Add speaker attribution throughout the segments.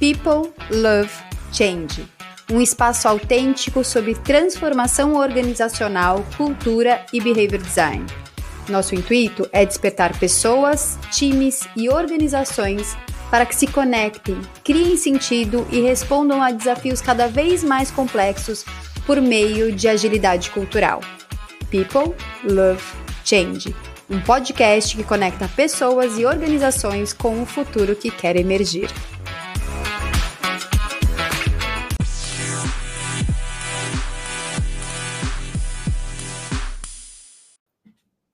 Speaker 1: People Love Change um espaço autêntico sobre transformação organizacional, cultura e behavior design. Nosso intuito é despertar pessoas, times e organizações para que se conectem, criem sentido e respondam a desafios cada vez mais complexos por meio de agilidade cultural. People Love Change um podcast que conecta pessoas e organizações com o futuro que quer emergir.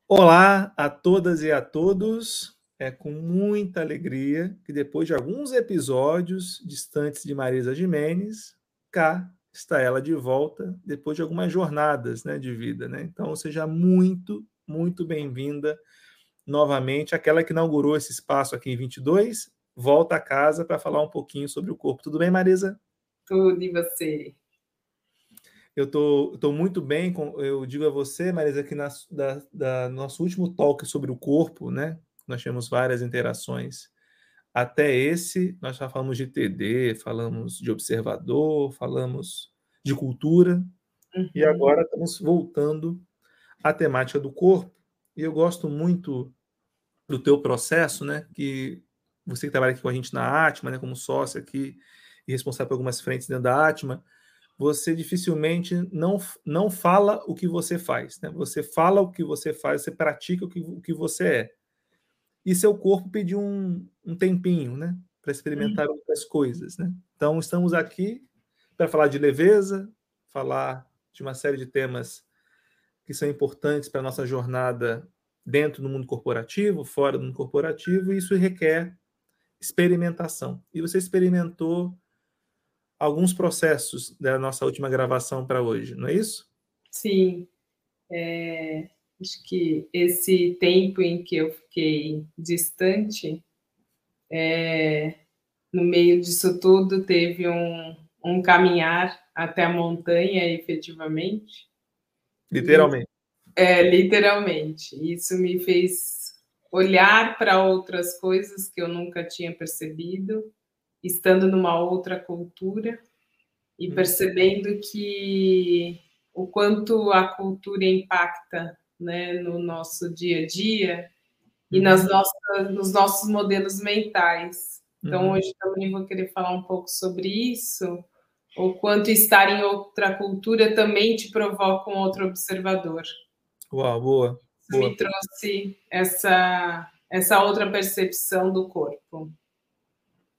Speaker 2: Olá a todas e a todos. É com muita alegria que depois de alguns episódios distantes de Marisa Jimenez, cá está ela de volta depois de algumas jornadas né, de vida. Né? Então, seja muito, muito bem-vinda novamente. Aquela que inaugurou esse espaço aqui em 22, volta a casa para falar um pouquinho sobre o corpo. Tudo bem, Marisa?
Speaker 3: Tudo, e você?
Speaker 2: Eu tô, tô muito bem, com, eu digo a você, Marisa, que na, da, da nosso último talk sobre o corpo, né? Nós tivemos várias interações. Até esse, nós já falamos de TD, falamos de observador, falamos de cultura, uhum. e agora estamos voltando à temática do corpo. E eu gosto muito do teu processo, né? Que você que trabalha aqui com a gente na Atma, né? Como sócio aqui e responsável por algumas frentes dentro da Atma, você dificilmente não, não fala o que você faz. Né? Você fala o que você faz, você pratica o que, o que você é. E seu corpo pediu um, um tempinho né? para experimentar uhum. outras coisas. Né? Então, estamos aqui para falar de leveza, falar de uma série de temas que são importantes para a nossa jornada dentro do mundo corporativo, fora do mundo corporativo, e isso requer experimentação. E você experimentou alguns processos da nossa última gravação para hoje, não é isso?
Speaker 3: Sim. É, acho que esse tempo em que eu fiquei distante, é, no meio disso tudo, teve um, um caminhar até a montanha, efetivamente.
Speaker 2: Literalmente.
Speaker 3: E, é, literalmente. Isso me fez olhar para outras coisas que eu nunca tinha percebido estando numa outra cultura e uhum. percebendo que o quanto a cultura impacta né, no nosso dia a dia e nas uhum. nossas, nos nossos modelos mentais. Então, uhum. hoje também vou querer falar um pouco sobre isso, o quanto estar em outra cultura também te provoca um outro observador.
Speaker 2: Uau, boa. boa.
Speaker 3: Me trouxe essa, essa outra percepção do corpo.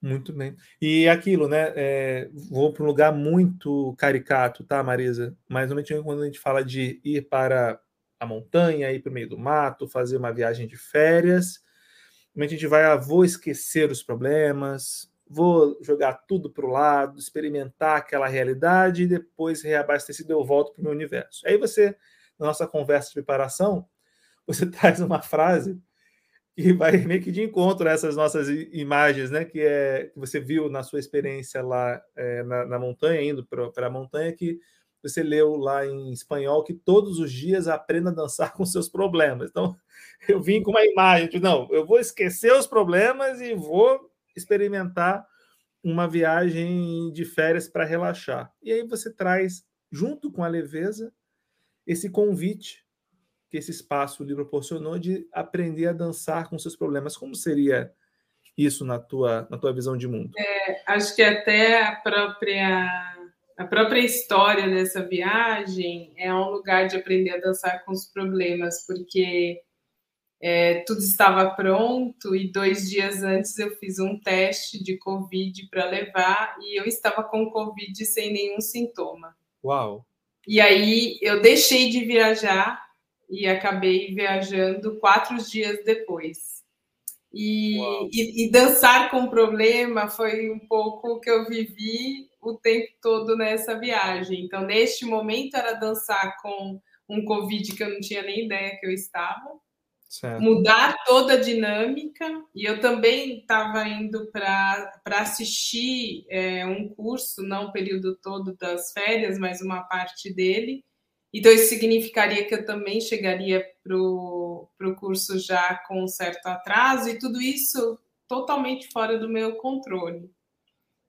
Speaker 2: Muito bem. E aquilo, né? É, vou para um lugar muito caricato, tá, Marisa? Mas normalmente quando a gente fala de ir para a montanha, ir para o meio do mato, fazer uma viagem de férias, normalmente a gente vai, ah, vou esquecer os problemas, vou jogar tudo para o lado, experimentar aquela realidade e depois reabastecido eu volto para o meu universo. Aí você, na nossa conversa de preparação, você traz uma frase que vai meio que de encontro a essas nossas imagens, né? Que é que você viu na sua experiência lá é, na, na, montanha, indo para a montanha, que você leu lá em espanhol que todos os dias aprenda a dançar com seus problemas. Então, eu vim com uma imagem de não, eu vou esquecer os problemas e vou experimentar uma viagem de férias para relaxar. E aí você traz, junto com a leveza, esse convite que esse espaço lhe proporcionou de aprender a dançar com seus problemas. Como seria isso na tua, na tua visão de mundo?
Speaker 3: É, acho que até a própria a própria história dessa viagem é um lugar de aprender a dançar com os problemas, porque é, tudo estava pronto e dois dias antes eu fiz um teste de Covid para levar e eu estava com Covid sem nenhum sintoma.
Speaker 2: Uau!
Speaker 3: E aí eu deixei de viajar e acabei viajando quatro dias depois. E, e, e, dançar com problema foi um pouco o que eu vivi o tempo todo nessa viagem. Então, neste momento, era dançar com um Covid que eu não tinha nem ideia que eu estava, certo. mudar toda a dinâmica. E eu também estava indo para assistir é, um curso, não o período todo das férias, mas uma parte dele então, isso significaria que eu também chegaria para o curso já com um certo atraso, e tudo isso totalmente fora do meu controle.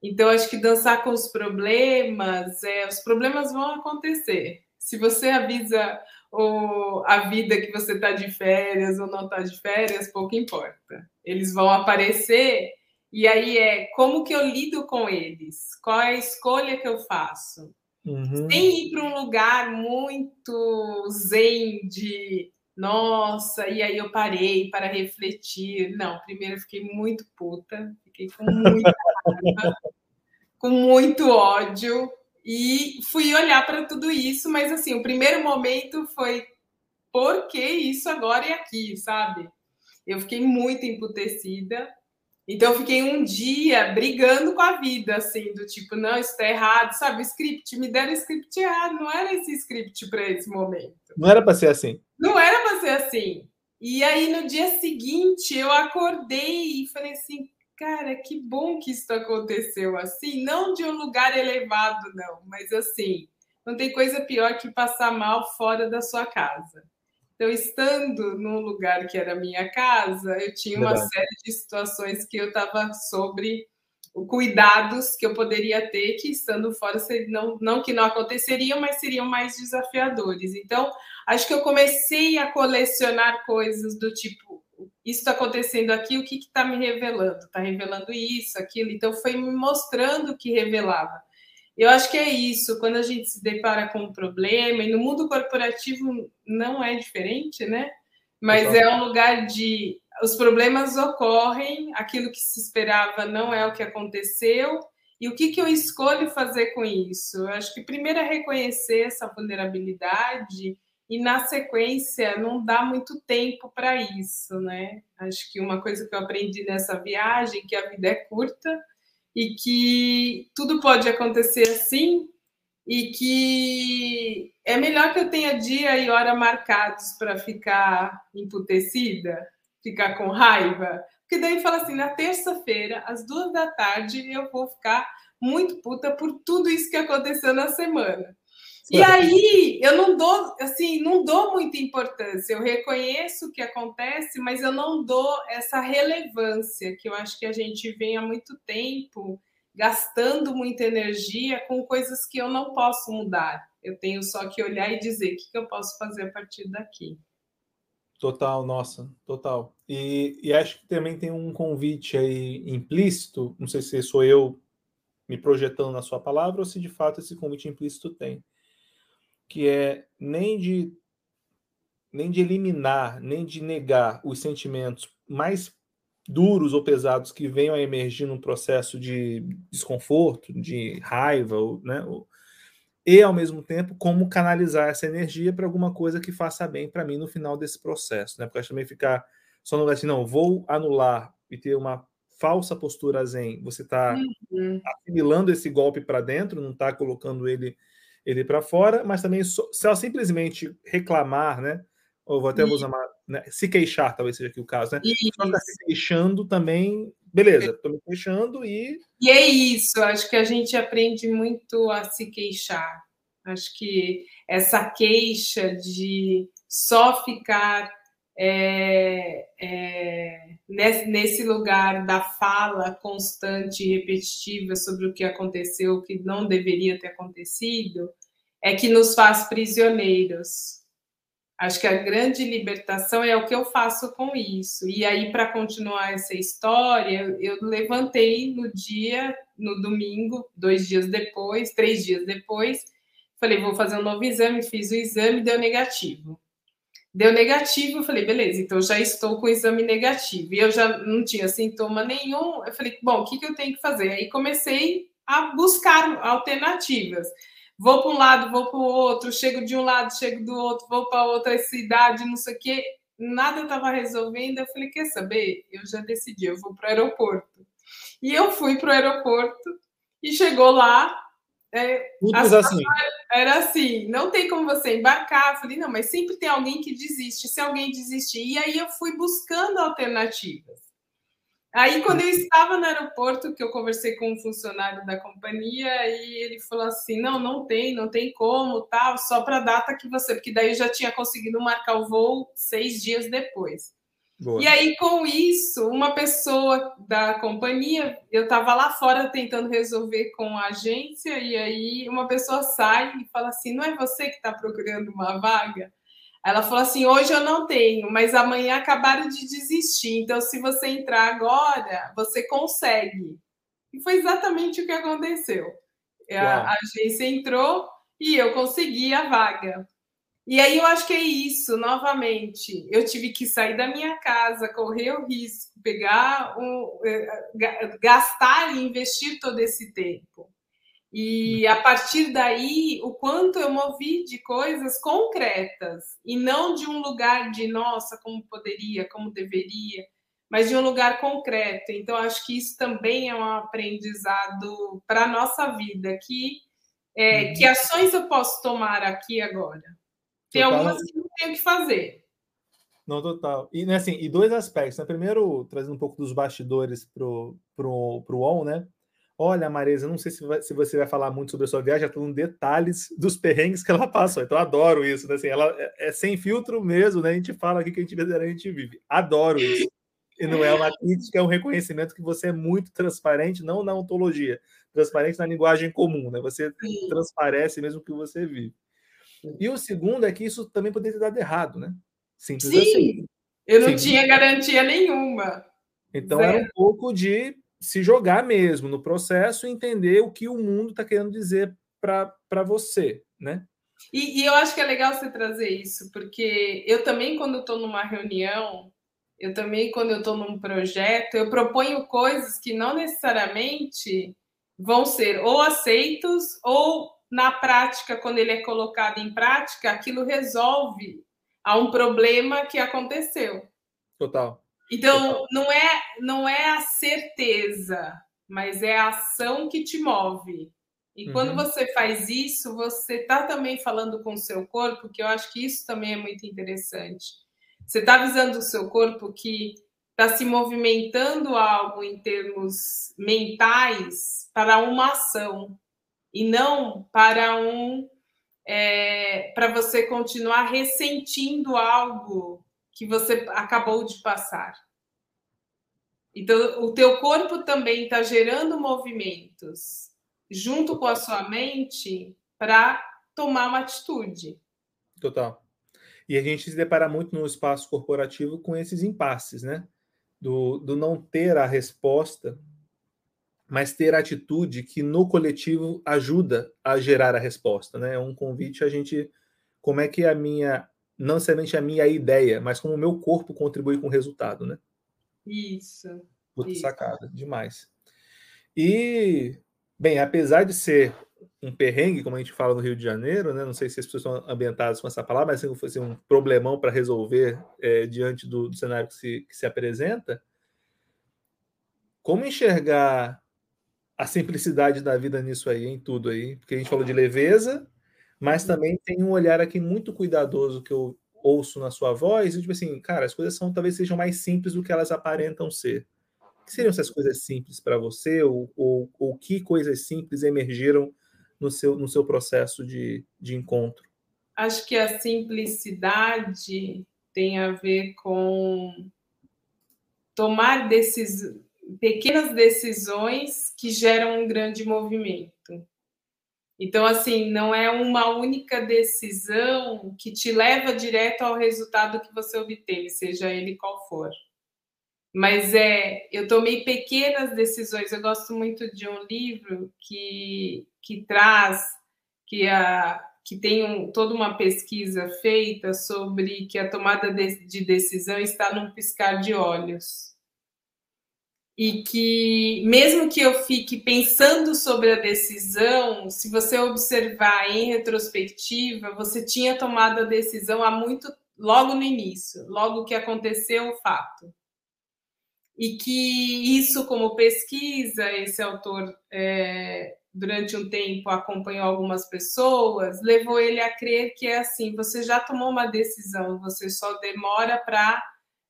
Speaker 3: Então, acho que dançar com os problemas, é, os problemas vão acontecer. Se você avisa ou a vida que você está de férias ou não está de férias, pouco importa. Eles vão aparecer e aí é como que eu lido com eles? Qual é a escolha que eu faço? Uhum. Sem ir para um lugar muito zen de nossa, e aí eu parei para refletir. Não, primeiro eu fiquei muito puta, fiquei com muita raiva, com muito ódio, e fui olhar para tudo isso, mas assim, o primeiro momento foi por que isso agora e aqui, sabe? Eu fiquei muito emputecida. Então, eu fiquei um dia brigando com a vida, assim, do tipo, não, isso está errado, sabe? O script, me deram script errado, não era esse script para esse momento.
Speaker 2: Não era para ser assim.
Speaker 3: Não era para ser assim. E aí, no dia seguinte, eu acordei e falei assim, cara, que bom que isso aconteceu assim, não de um lugar elevado, não, mas assim, não tem coisa pior que passar mal fora da sua casa. Então, estando num lugar que era minha casa, eu tinha uma Verdade. série de situações que eu estava sobre cuidados que eu poderia ter que estando fora não, não que não aconteceriam, mas seriam mais desafiadores. Então, acho que eu comecei a colecionar coisas do tipo isso está acontecendo aqui, o que está me revelando? Está revelando isso, aquilo. Então, foi me mostrando o que revelava. Eu acho que é isso, quando a gente se depara com um problema, e no mundo corporativo não é diferente, né? Mas é um lugar de. Os problemas ocorrem, aquilo que se esperava não é o que aconteceu, e o que, que eu escolho fazer com isso? Eu acho que primeiro é reconhecer essa vulnerabilidade e na sequência não dá muito tempo para isso, né? Acho que uma coisa que eu aprendi nessa viagem que a vida é curta e que tudo pode acontecer assim e que é melhor que eu tenha dia e hora marcados para ficar emputecida, ficar com raiva, porque daí fala assim, na terça-feira, às duas da tarde, eu vou ficar muito puta por tudo isso que aconteceu na semana. E aí eu não dou, assim, não dou muita importância. Eu reconheço o que acontece, mas eu não dou essa relevância que eu acho que a gente vem há muito tempo gastando muita energia com coisas que eu não posso mudar. Eu tenho só que olhar e dizer o que eu posso fazer a partir daqui.
Speaker 2: Total, nossa, total. E, e acho que também tem um convite aí implícito, não sei se sou eu me projetando na sua palavra ou se de fato esse convite implícito tem que é nem de nem de eliminar, nem de negar os sentimentos mais duros ou pesados que venham a emergir num processo de desconforto, de raiva, né? e ao mesmo tempo como canalizar essa energia para alguma coisa que faça bem para mim no final desse processo, né? Porque também ficar só no lugar assim, não, vou anular e ter uma falsa postura zen, você está uhum. assimilando esse golpe para dentro, não está colocando ele ele para fora, mas também se ela simplesmente reclamar, né? Ou vou até usar uma, né, se queixar, talvez seja aqui o caso, né? Só está se queixando também, beleza, estou me queixando e.
Speaker 3: E é isso, acho que a gente aprende muito a se queixar. Acho que essa queixa de só ficar é, é, nesse, nesse lugar da fala constante e repetitiva sobre o que aconteceu, o que não deveria ter acontecido, é que nos faz prisioneiros. Acho que a grande libertação é o que eu faço com isso. E aí, para continuar essa história, eu levantei no dia, no domingo, dois dias depois, três dias depois, falei, vou fazer um novo exame, fiz o exame, deu negativo. Deu negativo, falei, beleza, então já estou com o exame negativo. E eu já não tinha sintoma nenhum. Eu falei, bom, o que, que eu tenho que fazer? Aí comecei a buscar alternativas. Vou para um lado, vou para o outro, chego de um lado, chego do outro, vou para outra cidade, não sei o quê. Nada estava resolvendo. Eu falei, quer saber? Eu já decidi, eu vou para o aeroporto. E eu fui para o aeroporto e chegou lá, é, assim. Era assim, não tem como você embarcar. Eu falei, não, mas sempre tem alguém que desiste. Se alguém desistir, e aí eu fui buscando alternativas. Aí, quando eu estava no aeroporto, que eu conversei com um funcionário da companhia, e ele falou assim: não, não tem, não tem como, tal, só para a data que você. Porque daí eu já tinha conseguido marcar o voo seis dias depois. Boa. E aí, com isso, uma pessoa da companhia, eu estava lá fora tentando resolver com a agência, e aí uma pessoa sai e fala assim: não é você que está procurando uma vaga? Ela falou assim: hoje eu não tenho, mas amanhã acabaram de desistir. Então, se você entrar agora, você consegue. E foi exatamente o que aconteceu. A, a agência entrou e eu consegui a vaga. E aí eu acho que é isso, novamente. Eu tive que sair da minha casa, correr o risco, pegar um, eh, gastar e investir todo esse tempo. E a partir daí, o quanto eu movi de coisas concretas e não de um lugar de nossa, como poderia, como deveria, mas de um lugar concreto. Então, acho que isso também é um aprendizado para a nossa vida. Que, é, uhum. que ações eu posso tomar aqui agora? Tem total. algumas que não tenho que fazer.
Speaker 2: Não, total. E, né, assim, e dois aspectos. Né? Primeiro, trazendo um pouco dos bastidores para o pro, pro ON, né? Olha, Marisa, não sei se, vai, se, você vai falar muito sobre a sua viagem, estou detalhes dos perrengues que ela passou. Então, adoro isso. Né? Assim, ela é, é, sem filtro mesmo, né? A gente fala aqui que a gente verdadeiramente vive. Adoro isso. E não é uma crítica, é um reconhecimento que você é muito transparente, não na ontologia, transparente na linguagem comum, né? Você transparece mesmo que você vive. E o segundo é que isso também poderia ter dado errado, né?
Speaker 3: Simples Sim, assim. eu não Sim. tinha garantia nenhuma.
Speaker 2: Então Zero. era um pouco de se jogar mesmo no processo e entender o que o mundo está querendo dizer para você, né?
Speaker 3: E, e, eu acho que é legal você trazer isso, porque eu também, quando estou numa reunião, eu também, quando eu estou num projeto, eu proponho coisas que não necessariamente vão ser ou aceitos ou na prática, quando ele é colocado em prática, aquilo resolve a um problema que aconteceu.
Speaker 2: Total.
Speaker 3: Então, não é, não é a certeza, mas é a ação que te move. E uhum. quando você faz isso, você está também falando com o seu corpo, que eu acho que isso também é muito interessante. Você está avisando o seu corpo que está se movimentando algo em termos mentais para uma ação e não para um é, para você continuar ressentindo algo que você acabou de passar. Então, o teu corpo também está gerando movimentos junto com a sua mente para tomar uma atitude.
Speaker 2: Total. E a gente se depara muito no espaço corporativo com esses impasses, né? Do, do não ter a resposta, mas ter a atitude que no coletivo ajuda a gerar a resposta, né? É um convite a gente, como é que a minha não necessariamente a minha ideia, mas como o meu corpo contribui com o resultado, né?
Speaker 3: Isso.
Speaker 2: Puta isso. sacada, demais. E, bem, apesar de ser um perrengue, como a gente fala no Rio de Janeiro, né? Não sei se as pessoas estão ambientadas com essa palavra, mas se fosse um problemão para resolver é, diante do, do cenário que se, que se apresenta, como enxergar a simplicidade da vida nisso aí, em tudo aí? Porque a gente falou de leveza, mas uhum. também tem um olhar aqui muito cuidadoso que eu ouço na sua voz, e tipo assim, cara, as coisas são talvez sejam mais simples do que elas aparentam ser. O que seriam essas coisas simples para você, ou, ou, ou, que coisas simples emergiram no seu, no seu processo de, de encontro?
Speaker 3: Acho que a simplicidade tem a ver com tomar desses pequenas decisões que geram um grande movimento. Então, assim, não é uma única decisão que te leva direto ao resultado que você obteve, seja ele qual for. Mas é, eu tomei pequenas decisões. Eu gosto muito de um livro que, que traz, que, a, que tem um, toda uma pesquisa feita sobre que a tomada de, de decisão está num piscar de olhos e que, mesmo que eu fique pensando sobre a decisão, se você observar em retrospectiva, você tinha tomado a decisão há muito, logo no início, logo que aconteceu o fato. E que isso, como pesquisa, esse autor, é, durante um tempo, acompanhou algumas pessoas, levou ele a crer que é assim: você já tomou uma decisão, você só demora para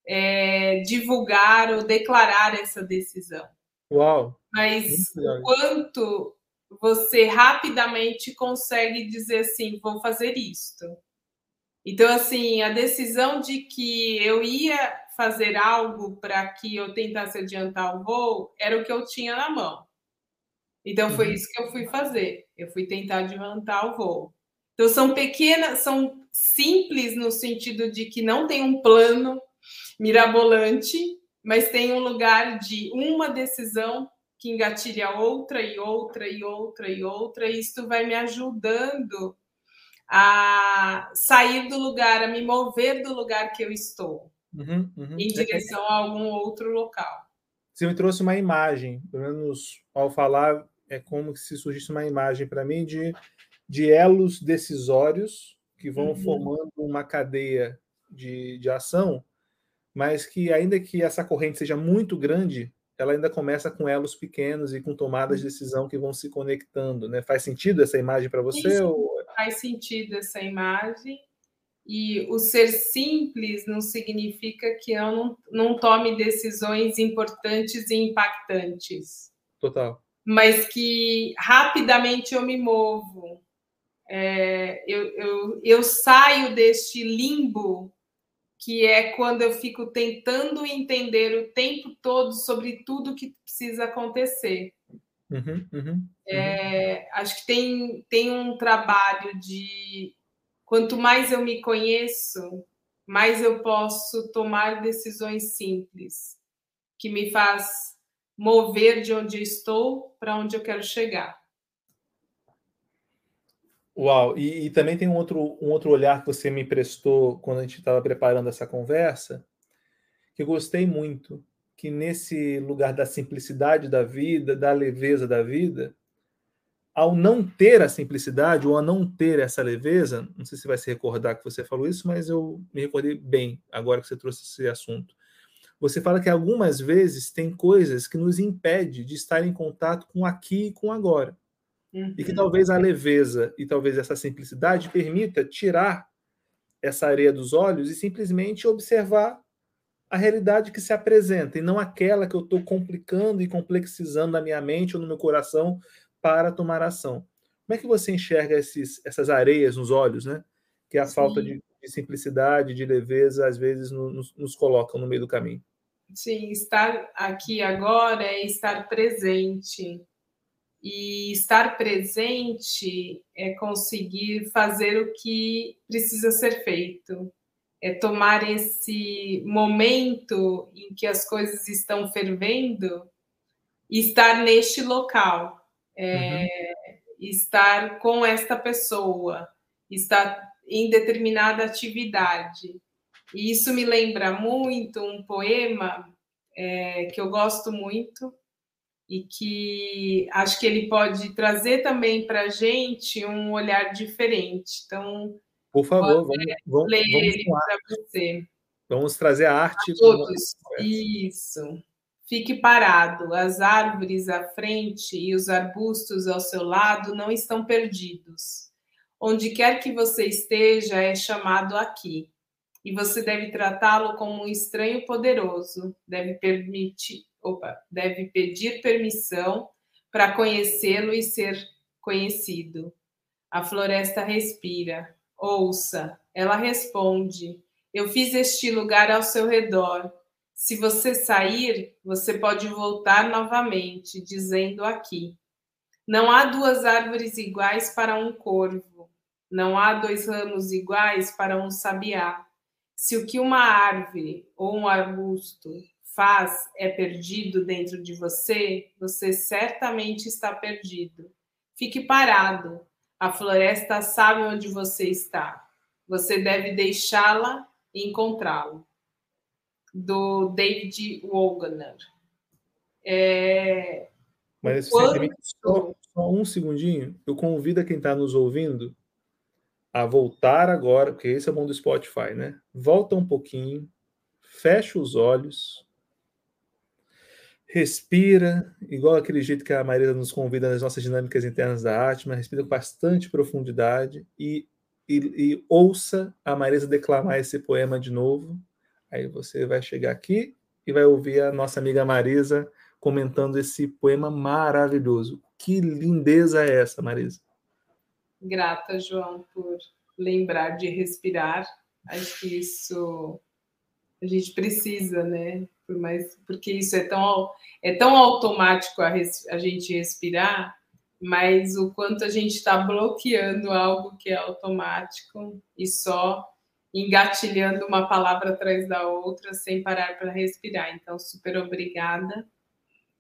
Speaker 3: é, divulgar ou declarar essa decisão.
Speaker 2: Uau!
Speaker 3: Mas o quanto você rapidamente consegue dizer assim, vou fazer isto. Então, assim, a decisão de que eu ia fazer algo para que eu tentasse adiantar o voo, era o que eu tinha na mão. Então foi uhum. isso que eu fui fazer. Eu fui tentar adiantar o voo. Então são pequenas, são simples no sentido de que não tem um plano mirabolante, mas tem um lugar de uma decisão que engatilha outra e outra e outra e outra, e isso vai me ajudando a sair do lugar, a me mover do lugar que eu estou, uhum, uhum. em direção a algum outro local.
Speaker 2: Você me trouxe uma imagem, pelo menos ao falar, é como se surgisse uma imagem para mim de, de elos decisórios que vão uhum. formando uma cadeia de, de ação, mas que, ainda que essa corrente seja muito grande, ela ainda começa com elos pequenos e com tomadas de decisão que vão se conectando, né? Faz sentido essa imagem para você?
Speaker 3: Sim,
Speaker 2: ou...
Speaker 3: Faz sentido essa imagem. E o ser simples não significa que eu não, não tome decisões importantes e impactantes.
Speaker 2: Total.
Speaker 3: Mas que rapidamente eu me movo. É, eu, eu, eu saio deste limbo que é quando eu fico tentando entender o tempo todo sobre tudo que precisa acontecer. Uhum, uhum, uhum. É, acho que tem, tem um trabalho de quanto mais eu me conheço, mais eu posso tomar decisões simples, que me faz mover de onde eu estou para onde eu quero chegar.
Speaker 2: Uau! E, e, também tem um outro, um outro olhar que você me prestou quando a gente estava preparando essa conversa, que eu gostei muito, que nesse lugar da simplicidade da vida, da leveza da vida, ao não ter a simplicidade ou a não ter essa leveza, não sei se vai se recordar que você falou isso, mas eu me recordei bem agora que você trouxe esse assunto. Você fala que algumas vezes tem coisas que nos impede de estar em contato com aqui e com agora. Uhum. E que talvez a leveza e talvez essa simplicidade permita tirar essa areia dos olhos e simplesmente observar a realidade que se apresenta e não aquela que eu estou complicando e complexizando na minha mente ou no meu coração para tomar ação. Como é que você enxerga esses, essas areias nos olhos, né? Que a Sim. falta de, de, simplicidade, de leveza, às vezes nos, nos colocam no meio do caminho.
Speaker 3: Sim, estar aqui agora é estar presente. E estar presente é conseguir fazer o que precisa ser feito, é tomar esse momento em que as coisas estão fervendo e estar neste local, é, uhum. estar com esta pessoa, estar em determinada atividade. E isso me lembra muito um poema é, que eu gosto muito, e que acho que ele pode trazer também para a gente um olhar diferente. Então,
Speaker 2: por favor, vamos, vamos, ler vamos ele para você. Vamos trazer a arte. A
Speaker 3: todos. Isso. Fique parado. As árvores à frente e os arbustos ao seu lado não estão perdidos. Onde quer que você esteja, é chamado aqui. E você deve tratá-lo como um estranho poderoso. Deve permitir, opa, deve pedir permissão para conhecê-lo e ser conhecido. A floresta respira, ouça, ela responde: Eu fiz este lugar ao seu redor. Se você sair, você pode voltar novamente, dizendo aqui. Não há duas árvores iguais para um corvo, não há dois ramos iguais para um sabiá. Se o que uma árvore ou um arbusto faz é perdido dentro de você, você certamente está perdido. Fique parado. A floresta sabe onde você está. Você deve deixá-la e encontrá-lo. Do David Wagner. É...
Speaker 2: Mas você só, só um segundinho. Eu convido a quem está nos ouvindo a voltar agora, porque esse é o bom do Spotify, né? Volta um pouquinho, fecha os olhos respira, igual aquele jeito que a Marisa nos convida nas nossas dinâmicas internas da Atma, respira com bastante profundidade e, e, e ouça a Marisa declamar esse poema de novo. Aí você vai chegar aqui e vai ouvir a nossa amiga Marisa comentando esse poema maravilhoso. Que lindeza é essa, Marisa?
Speaker 3: Grata, João, por lembrar de respirar. Acho que isso A gente precisa, né? Por mais, porque isso é tão, é tão automático a, res, a gente respirar, mas o quanto a gente está bloqueando algo que é automático e só engatilhando uma palavra atrás da outra sem parar para respirar. Então, super obrigada.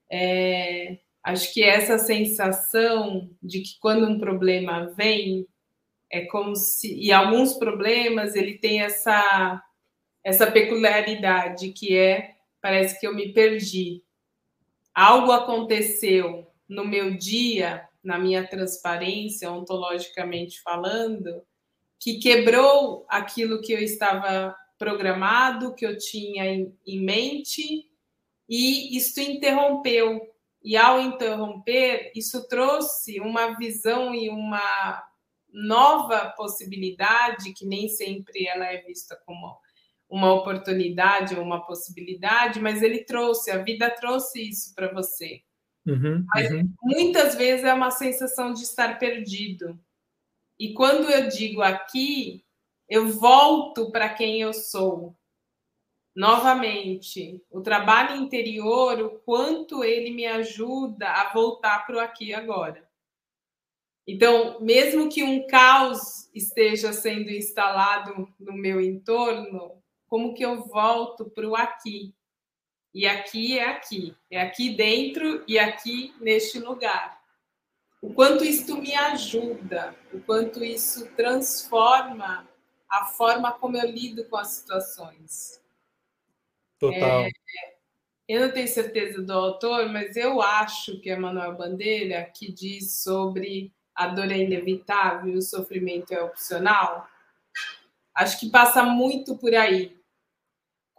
Speaker 3: É, acho que essa sensação de que quando um problema vem, é como se. E alguns problemas ele tem essa, essa peculiaridade que é parece que eu me perdi. Algo aconteceu no meu dia, na minha transparência, ontologicamente falando, que quebrou aquilo que eu estava programado, que eu tinha em, em mente, e isso interrompeu. E ao interromper, isso trouxe uma visão e uma nova possibilidade, que nem sempre ela é vista como uma oportunidade ou uma possibilidade, mas ele trouxe, a vida trouxe isso para você. Uhum, mas uhum. muitas vezes é uma sensação de estar perdido. E quando eu digo aqui, eu volto para quem eu sou. Novamente, o trabalho interior, o quanto ele me ajuda a voltar para o aqui e agora. Então, mesmo que um caos esteja sendo instalado no meu entorno, como que eu volto para o aqui? E aqui é aqui, é aqui dentro e aqui neste lugar o quanto isso me ajuda, o quanto isso transforma a forma como eu lido com as situações.
Speaker 2: Total. É,
Speaker 3: eu não tenho certeza do autor, mas eu acho que é Manuel Bandeira que diz sobre a dor é inevitável, o sofrimento é opcional. Acho que passa muito por aí.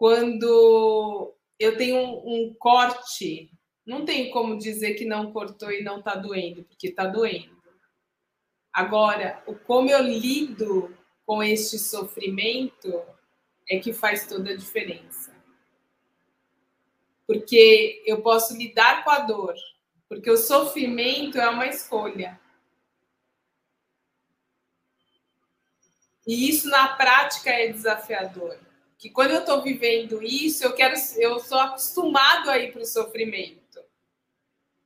Speaker 3: Quando eu tenho um, um corte não tem como dizer que não cortou e não está doendo, porque está doendo. Agora, o como eu lido com este sofrimento é que faz toda a diferença. Porque eu posso lidar com a dor, porque o sofrimento é uma escolha. E isso na prática é desafiador. Que quando eu estou vivendo isso, eu quero, eu sou acostumado a ir para o sofrimento.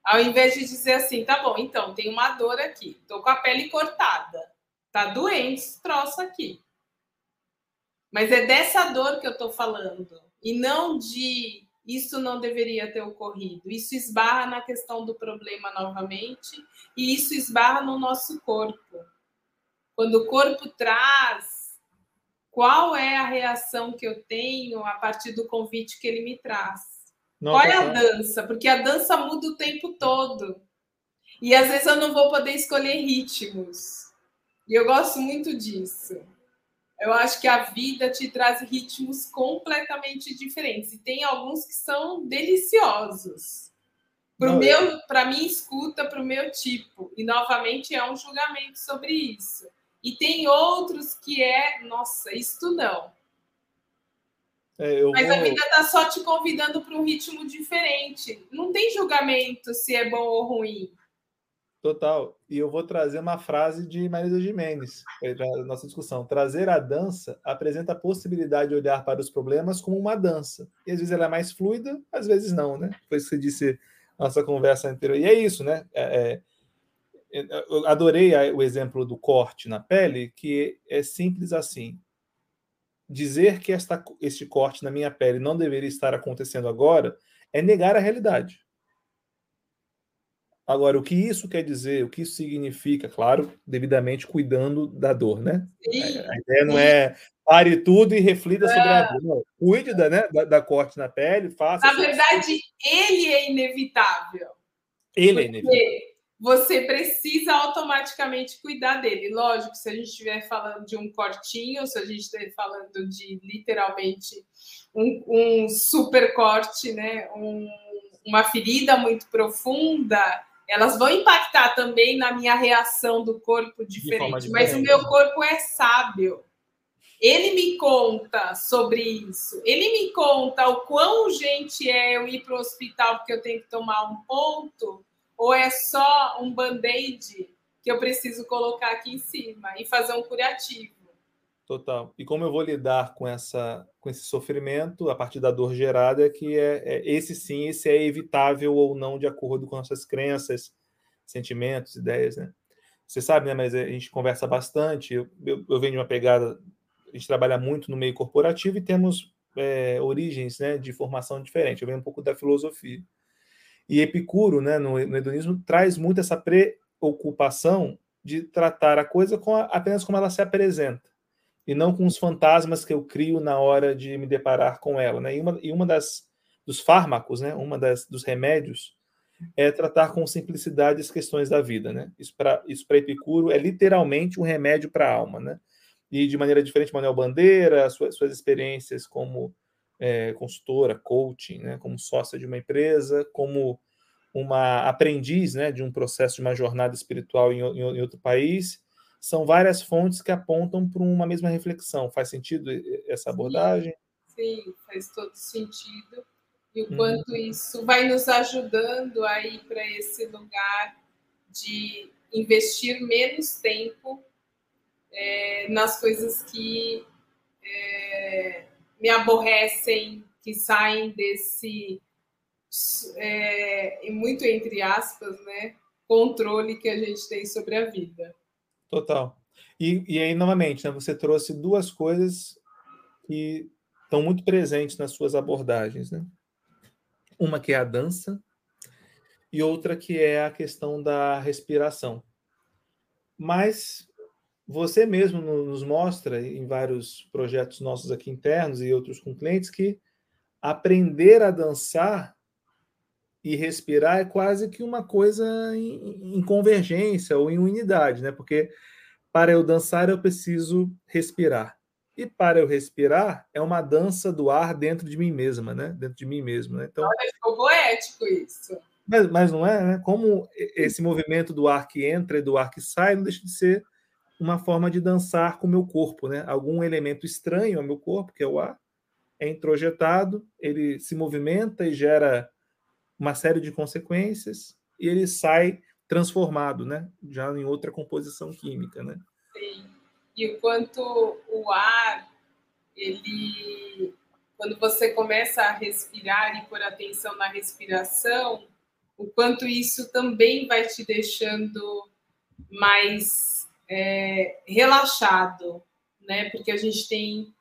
Speaker 3: Ao invés de dizer assim, tá bom, então tem uma dor aqui, tô com a pele cortada, tá doente esse troço aqui. Mas é dessa dor que eu tô falando, e não de isso não deveria ter ocorrido. Isso esbarra na questão do problema novamente, e isso esbarra no nosso corpo. Quando o corpo traz, qual é a reação que eu tenho a partir do convite que ele me traz? Não, Qual é a dança? Porque a dança muda o tempo todo. E às vezes eu não vou poder escolher ritmos. E eu gosto muito disso. Eu acho que a vida te traz ritmos completamente diferentes. E tem alguns que são deliciosos. Para meu, para mim escuta, para o meu tipo. E novamente é um julgamento sobre isso. E tem outros que é, nossa, isto não. É, Mas vou... a vida está só te convidando para um ritmo diferente. Não tem julgamento se é bom ou ruim.
Speaker 2: Total. E eu vou trazer uma frase de Marisa Jimenez para a nossa discussão. Trazer a dança apresenta a possibilidade de olhar para os problemas como uma dança. E às vezes ela é mais fluida, às vezes não, né? Foi isso que você disse na nossa conversa anterior. E é isso, né? É, é, eu adorei o exemplo do corte na pele, que é simples assim dizer que esta, este corte na minha pele não deveria estar acontecendo agora é negar a realidade. Agora, o que isso quer dizer, o que isso significa, claro, devidamente cuidando da dor, né? Sim, a ideia não é pare tudo e reflita é. sobre a dor. Não, cuide da, né, da, da, corte na pele, faça.
Speaker 3: Na verdade, ele é inevitável.
Speaker 2: Ele é inevitável
Speaker 3: você precisa automaticamente cuidar dele. Lógico, se a gente estiver falando de um cortinho, se a gente estiver falando de literalmente um, um super corte, né? Um, uma ferida muito profunda, elas vão impactar também na minha reação do corpo diferente. Mas o meu corpo é sábio. Ele me conta sobre isso. Ele me conta o quão urgente é eu ir para o hospital porque eu tenho que tomar um ponto ou é só um band-aid que eu preciso colocar aqui em cima e fazer um curativo?
Speaker 2: Total. E como eu vou lidar com essa com esse sofrimento a partir da dor gerada é que é, é, esse sim, esse é evitável ou não de acordo com nossas crenças, sentimentos, ideias, né? Você sabe, né? Mas a gente conversa bastante. Eu, eu, venho de uma pegada, a gente trabalha muito no meio corporativo e temos é, origens, né, de formação diferente. Eu venho um pouco da filosofia. E Epicuro, né, no, no hedonismo, traz muito essa preocupação de tratar a coisa com a, apenas como ela se apresenta e não com os fantasmas que eu crio na hora de me deparar com ela, né? E uma, e uma das dos fármacos, né? Uma das dos remédios é tratar com simplicidade as questões da vida, né? Isso para isso para Epicuro é literalmente um remédio para a alma, né? E de maneira diferente, Manuel Bandeira, suas, suas experiências como é, consultora, coaching, né? Como sócia de uma empresa, como uma aprendiz, né? De um processo de uma jornada espiritual em, em, em outro país são várias fontes que apontam para uma mesma reflexão. Faz sentido essa abordagem?
Speaker 3: Sim, sim faz todo sentido. E o quanto hum. isso vai nos ajudando a ir para esse lugar de investir menos tempo é, nas coisas que é, me aborrecem, que saem desse, é, muito entre aspas, né, controle que a gente tem sobre a vida.
Speaker 2: Total. E, e aí, novamente, né, você trouxe duas coisas que estão muito presentes nas suas abordagens. Né? Uma que é a dança e outra que é a questão da respiração. Mas você mesmo nos mostra em vários projetos nossos aqui internos e outros com clientes que aprender a dançar e respirar é quase que uma coisa em, em, convergência ou em unidade, né? Porque para eu dançar eu preciso respirar. E para eu respirar é uma dança do ar dentro de mim mesma, né? Dentro de mim mesmo, né?
Speaker 3: Então, Olha, ficou poético isso.
Speaker 2: Mas, mas não é, né? Como esse movimento do ar que entra e do ar que sai não deixa de ser uma forma de dançar com o meu corpo, né? Algum elemento estranho ao meu corpo, que é o ar, é introjetado, ele se movimenta e gera uma série de consequências e ele sai transformado, né? Já em outra composição química, né?
Speaker 3: Sim. E o quanto o ar, ele, quando você começa a respirar e pôr atenção na respiração, o quanto isso também vai te deixando mais é, relaxado, né? Porque a gente tem,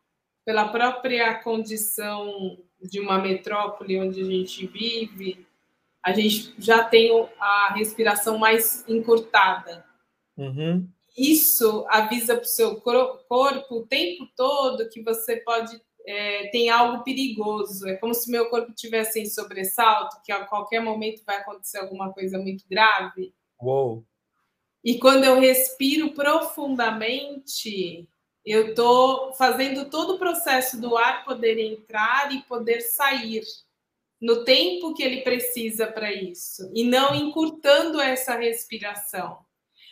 Speaker 3: pela própria condição de uma metrópole onde a gente vive, a gente já tem a respiração mais encurtada.
Speaker 2: Uhum.
Speaker 3: Isso avisa para o seu corpo o tempo todo que você pode é, tem algo perigoso. É como se meu corpo tivesse em sobressalto, que a qualquer momento vai acontecer alguma coisa muito grave.
Speaker 2: Uou.
Speaker 3: E quando eu respiro profundamente, eu estou fazendo todo o processo do ar poder entrar e poder sair no tempo que ele precisa para isso e não encurtando essa respiração.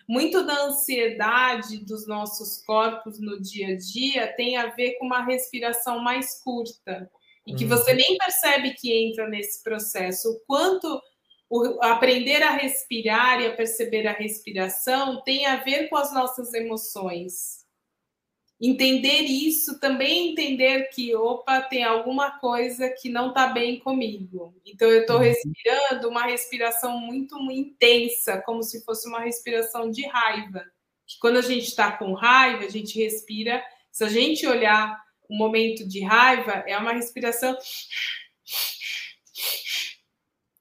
Speaker 3: Muito da ansiedade dos nossos corpos no dia a dia tem a ver com uma respiração mais curta e que uhum. você nem percebe que entra nesse processo. O quanto o aprender a respirar e a perceber a respiração tem a ver com as nossas emoções entender isso, também entender que, opa, tem alguma coisa que não está bem comigo. Então, eu estou uhum. respirando uma respiração muito, muito intensa, como se fosse uma respiração de raiva. Que quando a gente está com raiva, a gente respira. Se a gente olhar um momento de raiva, é uma respiração.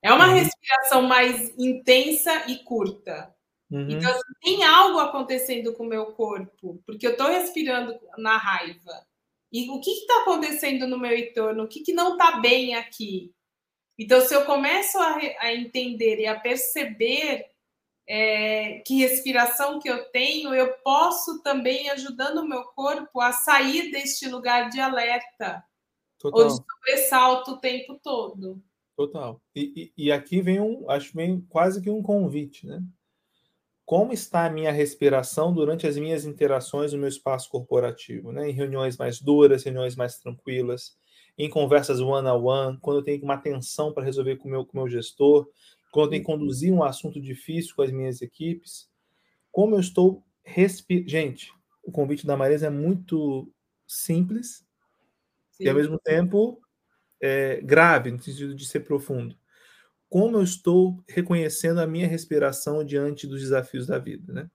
Speaker 3: É uma uhum. Respiração mais intensa e curta. Uhum. Então, assim, tem algo acontecendo com o meu corpo, porque eu estou respirando na raiva. E o que está acontecendo no meu entorno? O que, que não está bem aqui? Então, se eu começo a, a entender e a perceber é, que respiração que eu tenho, eu posso também ajudando o meu corpo a sair deste lugar de alerta Total. ou de sobressalto o tempo todo.
Speaker 2: Total. E, e, e aqui vem um, acho vem quase que um convite, né? como está a minha respiração durante as minhas interações no meu espaço corporativo, né? Em reuniões mais duras, reuniões mais tranquilas, em conversas one on one, quando eu tenho uma atenção para resolver com o meu, com meu gestor, quando eu tenho que conduzir um assunto difícil com as minhas equipes, como eu estou respirando. Gente, o convite da Marisa é muito simples Sim. e, ao mesmo tempo, é, grave, no sentido de ser profundo. Como eu estou reconhecendo a minha respiração diante dos desafios da vida, né?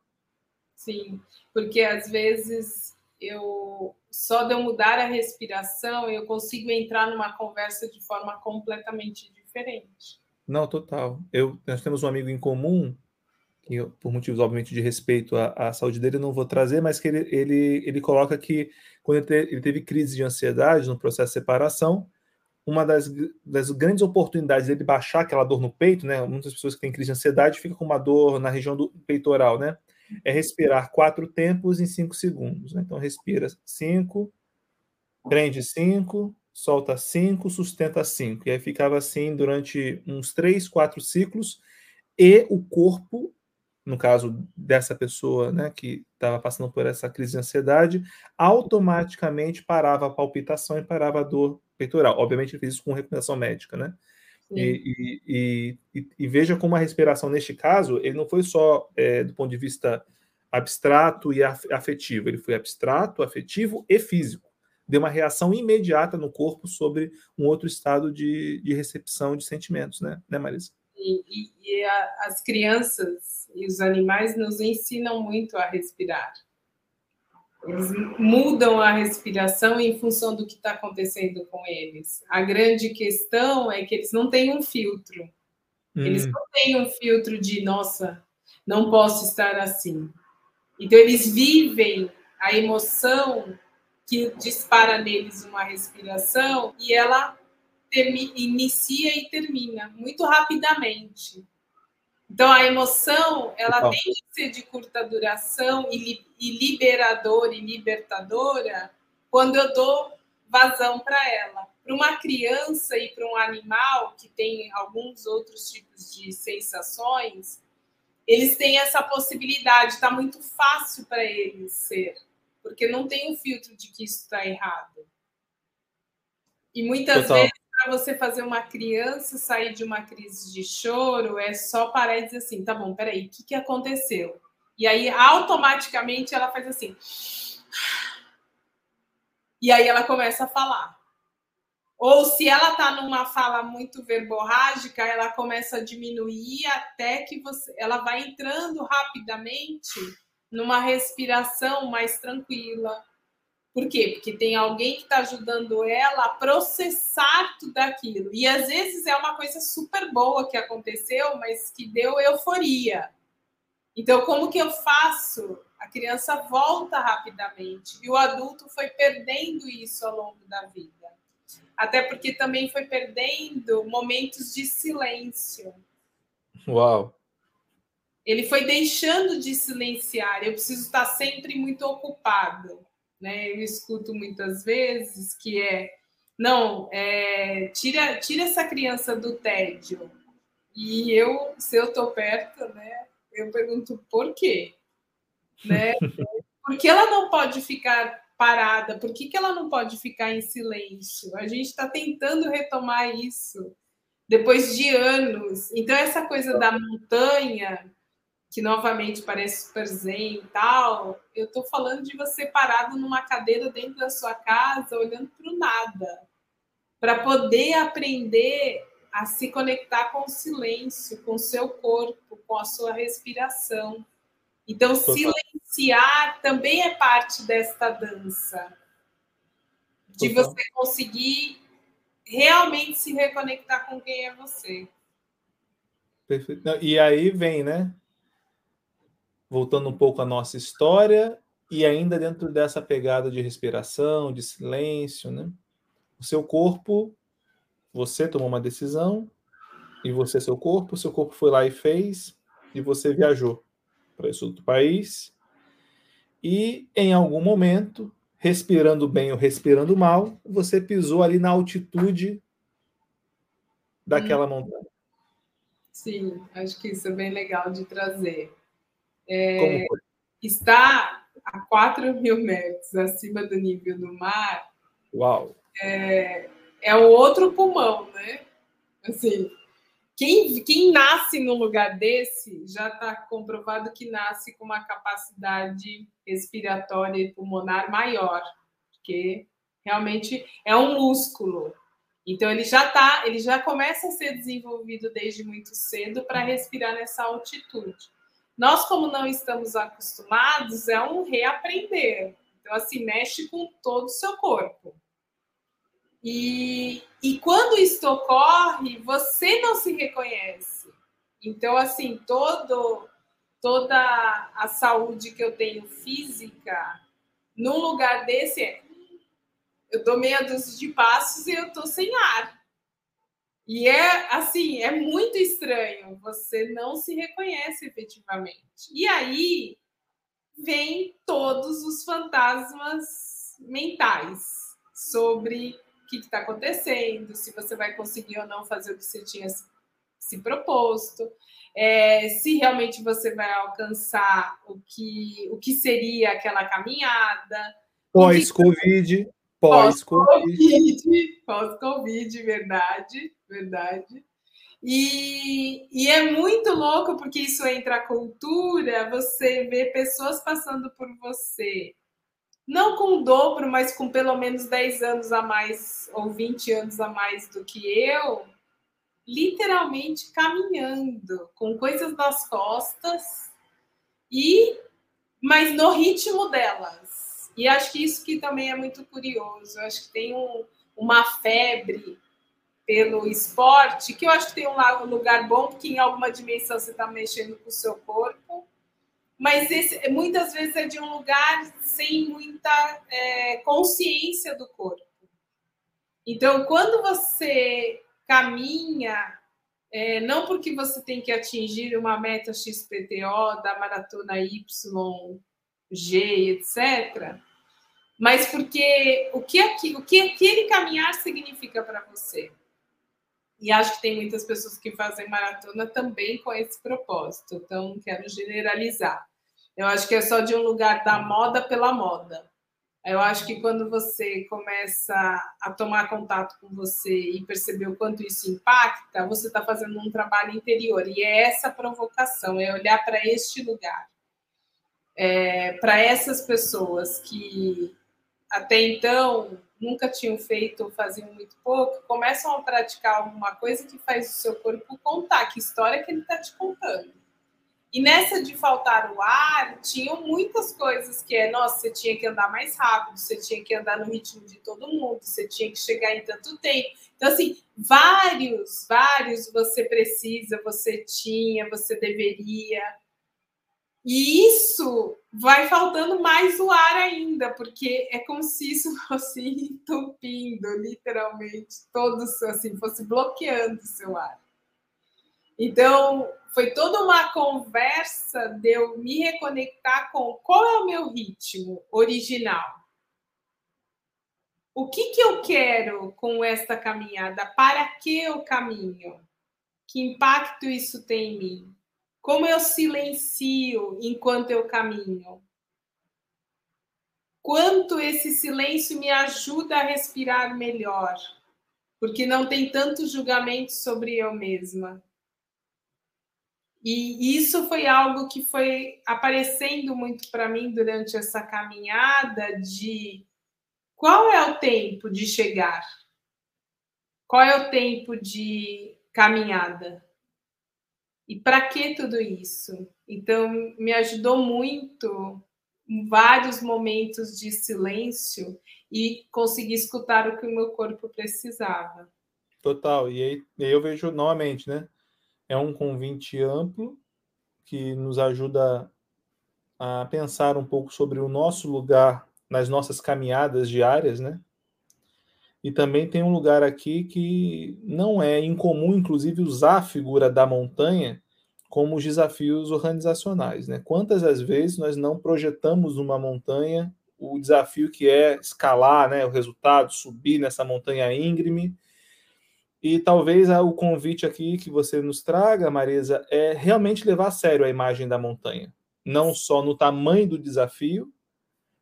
Speaker 3: Sim, porque às vezes eu só de eu mudar a respiração eu consigo entrar numa conversa de forma completamente diferente.
Speaker 2: Não, total. Eu, nós temos um amigo em comum que eu, por motivos, obviamente, de respeito à, à, saúde dele, não vou trazer, mas que ele, ele, ele coloca que quando ele, te, ele teve crise de ansiedade no processo de separação, uma das, das grandes oportunidades dele baixar aquela dor no peito, né? Muitas pessoas que têm crise de ansiedade ficam com uma dor na região do peitoral, né? É respirar quatro tempos em cinco segundos. Né? Então, respira cinco, prende cinco, solta cinco, sustenta cinco. E aí ficava assim durante uns três, quatro ciclos, e o corpo no caso dessa pessoa né, que estava passando por essa crise de ansiedade, automaticamente parava a palpitação e parava a dor peitoral. Obviamente, ele fez isso com recomendação médica, né? E, e, e, e, veja como a respiração, neste caso, ele não foi só é, do ponto de vista abstrato e afetivo, ele foi abstrato, afetivo e físico. Deu uma reação imediata no corpo sobre um outro estado de, de recepção de sentimentos, né, né Marisa?
Speaker 3: E, a, as crianças e os animais nos ensinam muito a respirar. Eles mudam a respiração em função do que está acontecendo com eles. A grande questão é que eles não têm um filtro. Hum. Eles não têm um filtro de, nossa, não posso estar assim. Então, eles vivem a emoção que dispara neles uma respiração e ela inicia e termina muito rapidamente. Então, a emoção, ela tem que ser de curta duração e, e liberadora e libertadora quando eu dou vazão para ela. Para uma criança e para um animal que tem alguns outros tipos de sensações, eles têm essa possibilidade, está muito fácil para eles ser, porque não tem um filtro de que isso está errado. E muitas Total. vezes para você fazer uma criança sair de uma crise de choro é só parar e dizer assim, tá bom, peraí, o que, que aconteceu? E aí, automaticamente, ela faz assim. E aí ela começa a falar. Ou se ela está numa fala muito verborrágica, ela começa a diminuir até que você, ela vai entrando rapidamente numa respiração mais tranquila, por quê? Porque tem alguém que está ajudando ela a processar tudo aquilo. E às vezes é uma coisa super boa que aconteceu, mas que deu euforia. Então, como que eu faço? A criança volta rapidamente. E o adulto foi perdendo isso ao longo da vida. Até porque também foi perdendo momentos de silêncio.
Speaker 2: Uau!
Speaker 3: Ele foi deixando de silenciar. Eu preciso estar sempre muito ocupado né? Eu escuto muitas vezes que é não, é, tira, tira essa criança do tédio. E eu, se eu tô perto, né, eu pergunto por quê? Né? Por que ela não pode ficar parada? Por que, que ela não pode ficar em silêncio? A gente está tentando retomar isso depois de anos. Então, essa coisa da montanha que novamente parece super zen e tal, eu estou falando de você parado numa cadeira dentro da sua casa, olhando para o nada, para poder aprender a se conectar com o silêncio, com o seu corpo, com a sua respiração. Então, silenciar também é parte desta dança, de você conseguir realmente se reconectar com quem é você.
Speaker 2: Perfeito. E aí vem, né? Voltando um pouco à nossa história e ainda dentro dessa pegada de respiração, de silêncio, né? O seu corpo, você tomou uma decisão e você, seu corpo, seu corpo foi lá e fez e você viajou para esse outro país e em algum momento, respirando bem ou respirando mal, você pisou ali na altitude daquela hum. montanha.
Speaker 3: Sim, acho que isso é bem legal de trazer. É, está a 4 mil metros acima do nível do mar.
Speaker 2: Uau!
Speaker 3: É, é o outro pulmão, né? Assim, quem, quem nasce num lugar desse já está comprovado que nasce com uma capacidade respiratória e pulmonar maior, porque realmente é um músculo. Então ele já tá, ele já começa a ser desenvolvido desde muito cedo para respirar nessa altitude. Nós, como não estamos acostumados, é um reaprender. Então, assim, mexe com todo o seu corpo. E, e quando isso ocorre, você não se reconhece. Então, assim, todo, toda a saúde que eu tenho física, num lugar desse, é, eu dou meia dúzia de passos e eu tô sem ar. E é assim, é muito estranho, você não se reconhece efetivamente. E aí vem todos os fantasmas mentais sobre o que está acontecendo, se você vai conseguir ou não fazer o que você tinha se proposto, é, se realmente você vai alcançar o que, o que seria aquela caminhada.
Speaker 2: Pós-Covid.
Speaker 3: Pós-Covid. Pós-Covid, verdade, verdade. E, e, é muito louco porque isso entra a cultura, você vê pessoas passando por você, não com o dobro, mas com pelo menos 10 anos a mais ou 20 anos a mais do que eu, literalmente caminhando, com coisas nas costas, e mas no ritmo delas. E acho que isso que também é muito curioso. Acho que tem um, uma febre pelo esporte, que eu acho que tem um lugar bom, porque em alguma dimensão você está mexendo com o seu corpo, mas esse, muitas vezes é de um lugar sem muita é, consciência do corpo. Então, quando você caminha, é, não porque você tem que atingir uma meta XPTO da maratona Y, G, etc., mas porque o que, o que aquele caminhar significa para você. E acho que tem muitas pessoas que fazem maratona também com esse propósito, então quero generalizar. Eu acho que é só de um lugar da moda pela moda. Eu acho que quando você começa a tomar contato com você e perceber o quanto isso impacta, você está fazendo um trabalho interior. E é essa provocação, é olhar para este lugar. É, para essas pessoas que até então nunca tinham feito ou faziam muito pouco, começam a praticar alguma coisa que faz o seu corpo contar que história que ele está te contando. E nessa de faltar o ar, tinham muitas coisas que é, nossa, você tinha que andar mais rápido, você tinha que andar no ritmo de todo mundo, você tinha que chegar em tanto tempo. Então, assim, vários, vários você precisa, você tinha, você deveria. E isso vai faltando mais o ar ainda, porque é como se isso fosse entupindo, literalmente, todos assim, fosse bloqueando o seu ar. Então, foi toda uma conversa de eu me reconectar com qual é o meu ritmo original. O que, que eu quero com esta caminhada? Para que eu caminho? Que impacto isso tem em mim? Como eu silencio enquanto eu caminho? Quanto esse silêncio me ajuda a respirar melhor, porque não tem tanto julgamento sobre eu mesma. E isso foi algo que foi aparecendo muito para mim durante essa caminhada de qual é o tempo de chegar? Qual é o tempo de caminhada? E para que tudo isso? Então, me ajudou muito em vários momentos de silêncio e conseguir escutar o que o meu corpo precisava.
Speaker 2: Total. E aí, eu vejo novamente, né? É um convite amplo que nos ajuda a pensar um pouco sobre o nosso lugar nas nossas caminhadas diárias, né? E também tem um lugar aqui que não é incomum, inclusive, usar a figura da montanha como os desafios organizacionais. Né? Quantas as vezes nós não projetamos numa montanha o desafio que é escalar né, o resultado, subir nessa montanha íngreme. E talvez o convite aqui que você nos traga, Marisa, é realmente levar a sério a imagem da montanha. Não só no tamanho do desafio,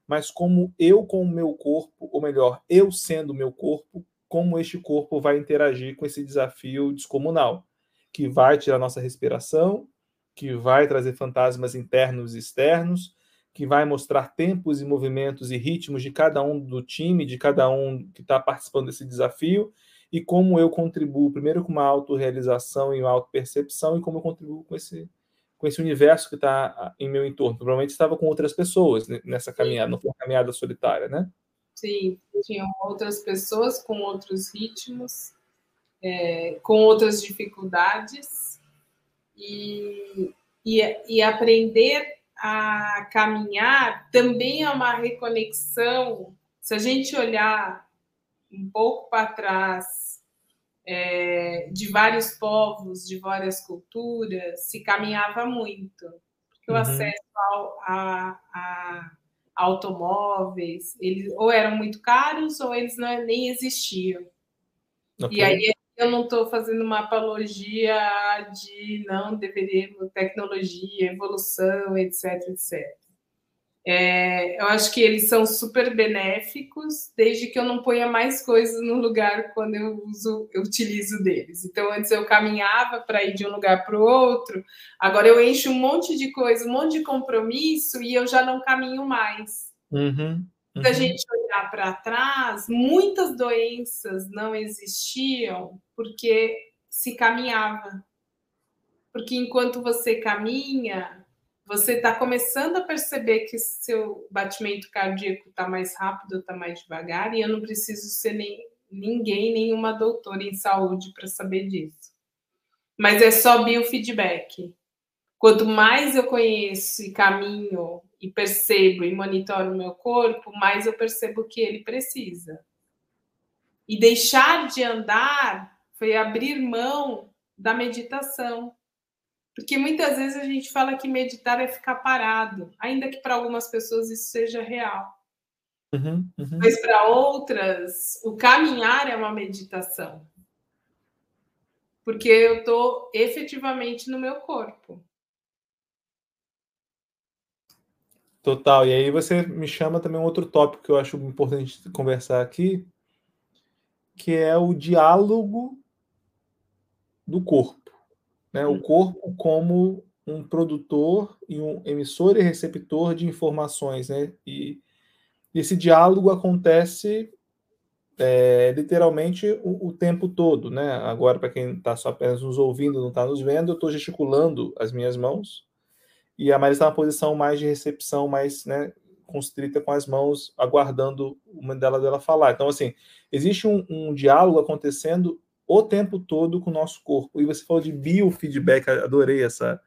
Speaker 2: mas como eu com o meu corpo, ou melhor, eu sendo o meu corpo, como este corpo vai interagir com esse desafio descomunal, que vai tirar nossa respiração, que vai trazer fantasmas internos e externos, que vai mostrar tempos e movimentos e ritmos de cada um do time, de cada um que está participando desse desafio, e como eu contribuo, primeiro com uma autorrealização e uma autopercepção, e como eu contribuo com esse, com esse universo que está em meu entorno. Provavelmente estava com outras pessoas nessa caminhada, não foi uma caminhada solitária, né?
Speaker 3: Sim, tinham outras pessoas com outros ritmos, é, com outras dificuldades, e, e, e aprender a caminhar também é uma reconexão. Se a gente olhar um pouco para trás, é, de vários povos, de várias culturas, se caminhava muito. Porque uhum. o acesso ao, a, a, automóveis, eles ou eram muito caros ou eles não, nem existiam. Okay. E aí eu não estou fazendo uma apologia de não deveríamos tecnologia, evolução, etc, etc. É, eu acho que eles são super benéficos, desde que eu não ponha mais coisas no lugar quando eu uso, eu utilizo deles. Então, antes eu caminhava para ir de um lugar para o outro, agora eu encho um monte de coisa, um monte de compromisso e eu já não caminho mais.
Speaker 2: Uhum.
Speaker 3: Uhum. Se a gente olhar para trás, muitas doenças não existiam porque se caminhava. Porque enquanto você caminha, você está começando a perceber que seu batimento cardíaco está mais rápido, está mais devagar, e eu não preciso ser nem, ninguém, nenhuma doutora em saúde para saber disso. Mas é só biofeedback. Quanto mais eu conheço e caminho e percebo e monitoro o meu corpo, mais eu percebo que ele precisa. E deixar de andar foi abrir mão da meditação. Porque muitas vezes a gente fala que meditar é ficar parado, ainda que para algumas pessoas isso seja real.
Speaker 2: Uhum, uhum.
Speaker 3: Mas para outras, o caminhar é uma meditação. Porque eu estou efetivamente no meu corpo.
Speaker 2: Total. E aí você me chama também um outro tópico que eu acho importante conversar aqui, que é o diálogo do corpo. Né? O corpo como um produtor e um emissor e receptor de informações. Né? E esse diálogo acontece é, literalmente o, o, tempo todo. Né? Agora, para quem está só apenas nos ouvindo, não está nos vendo, eu estou gesticulando as minhas mãos e a Maria está na posição mais de recepção, mais né, constrita com as mãos, aguardando uma dela dela falar. Então, assim, existe um, um, diálogo acontecendo o tempo todo com o nosso corpo. E você falou de biofeedback, adorei essa.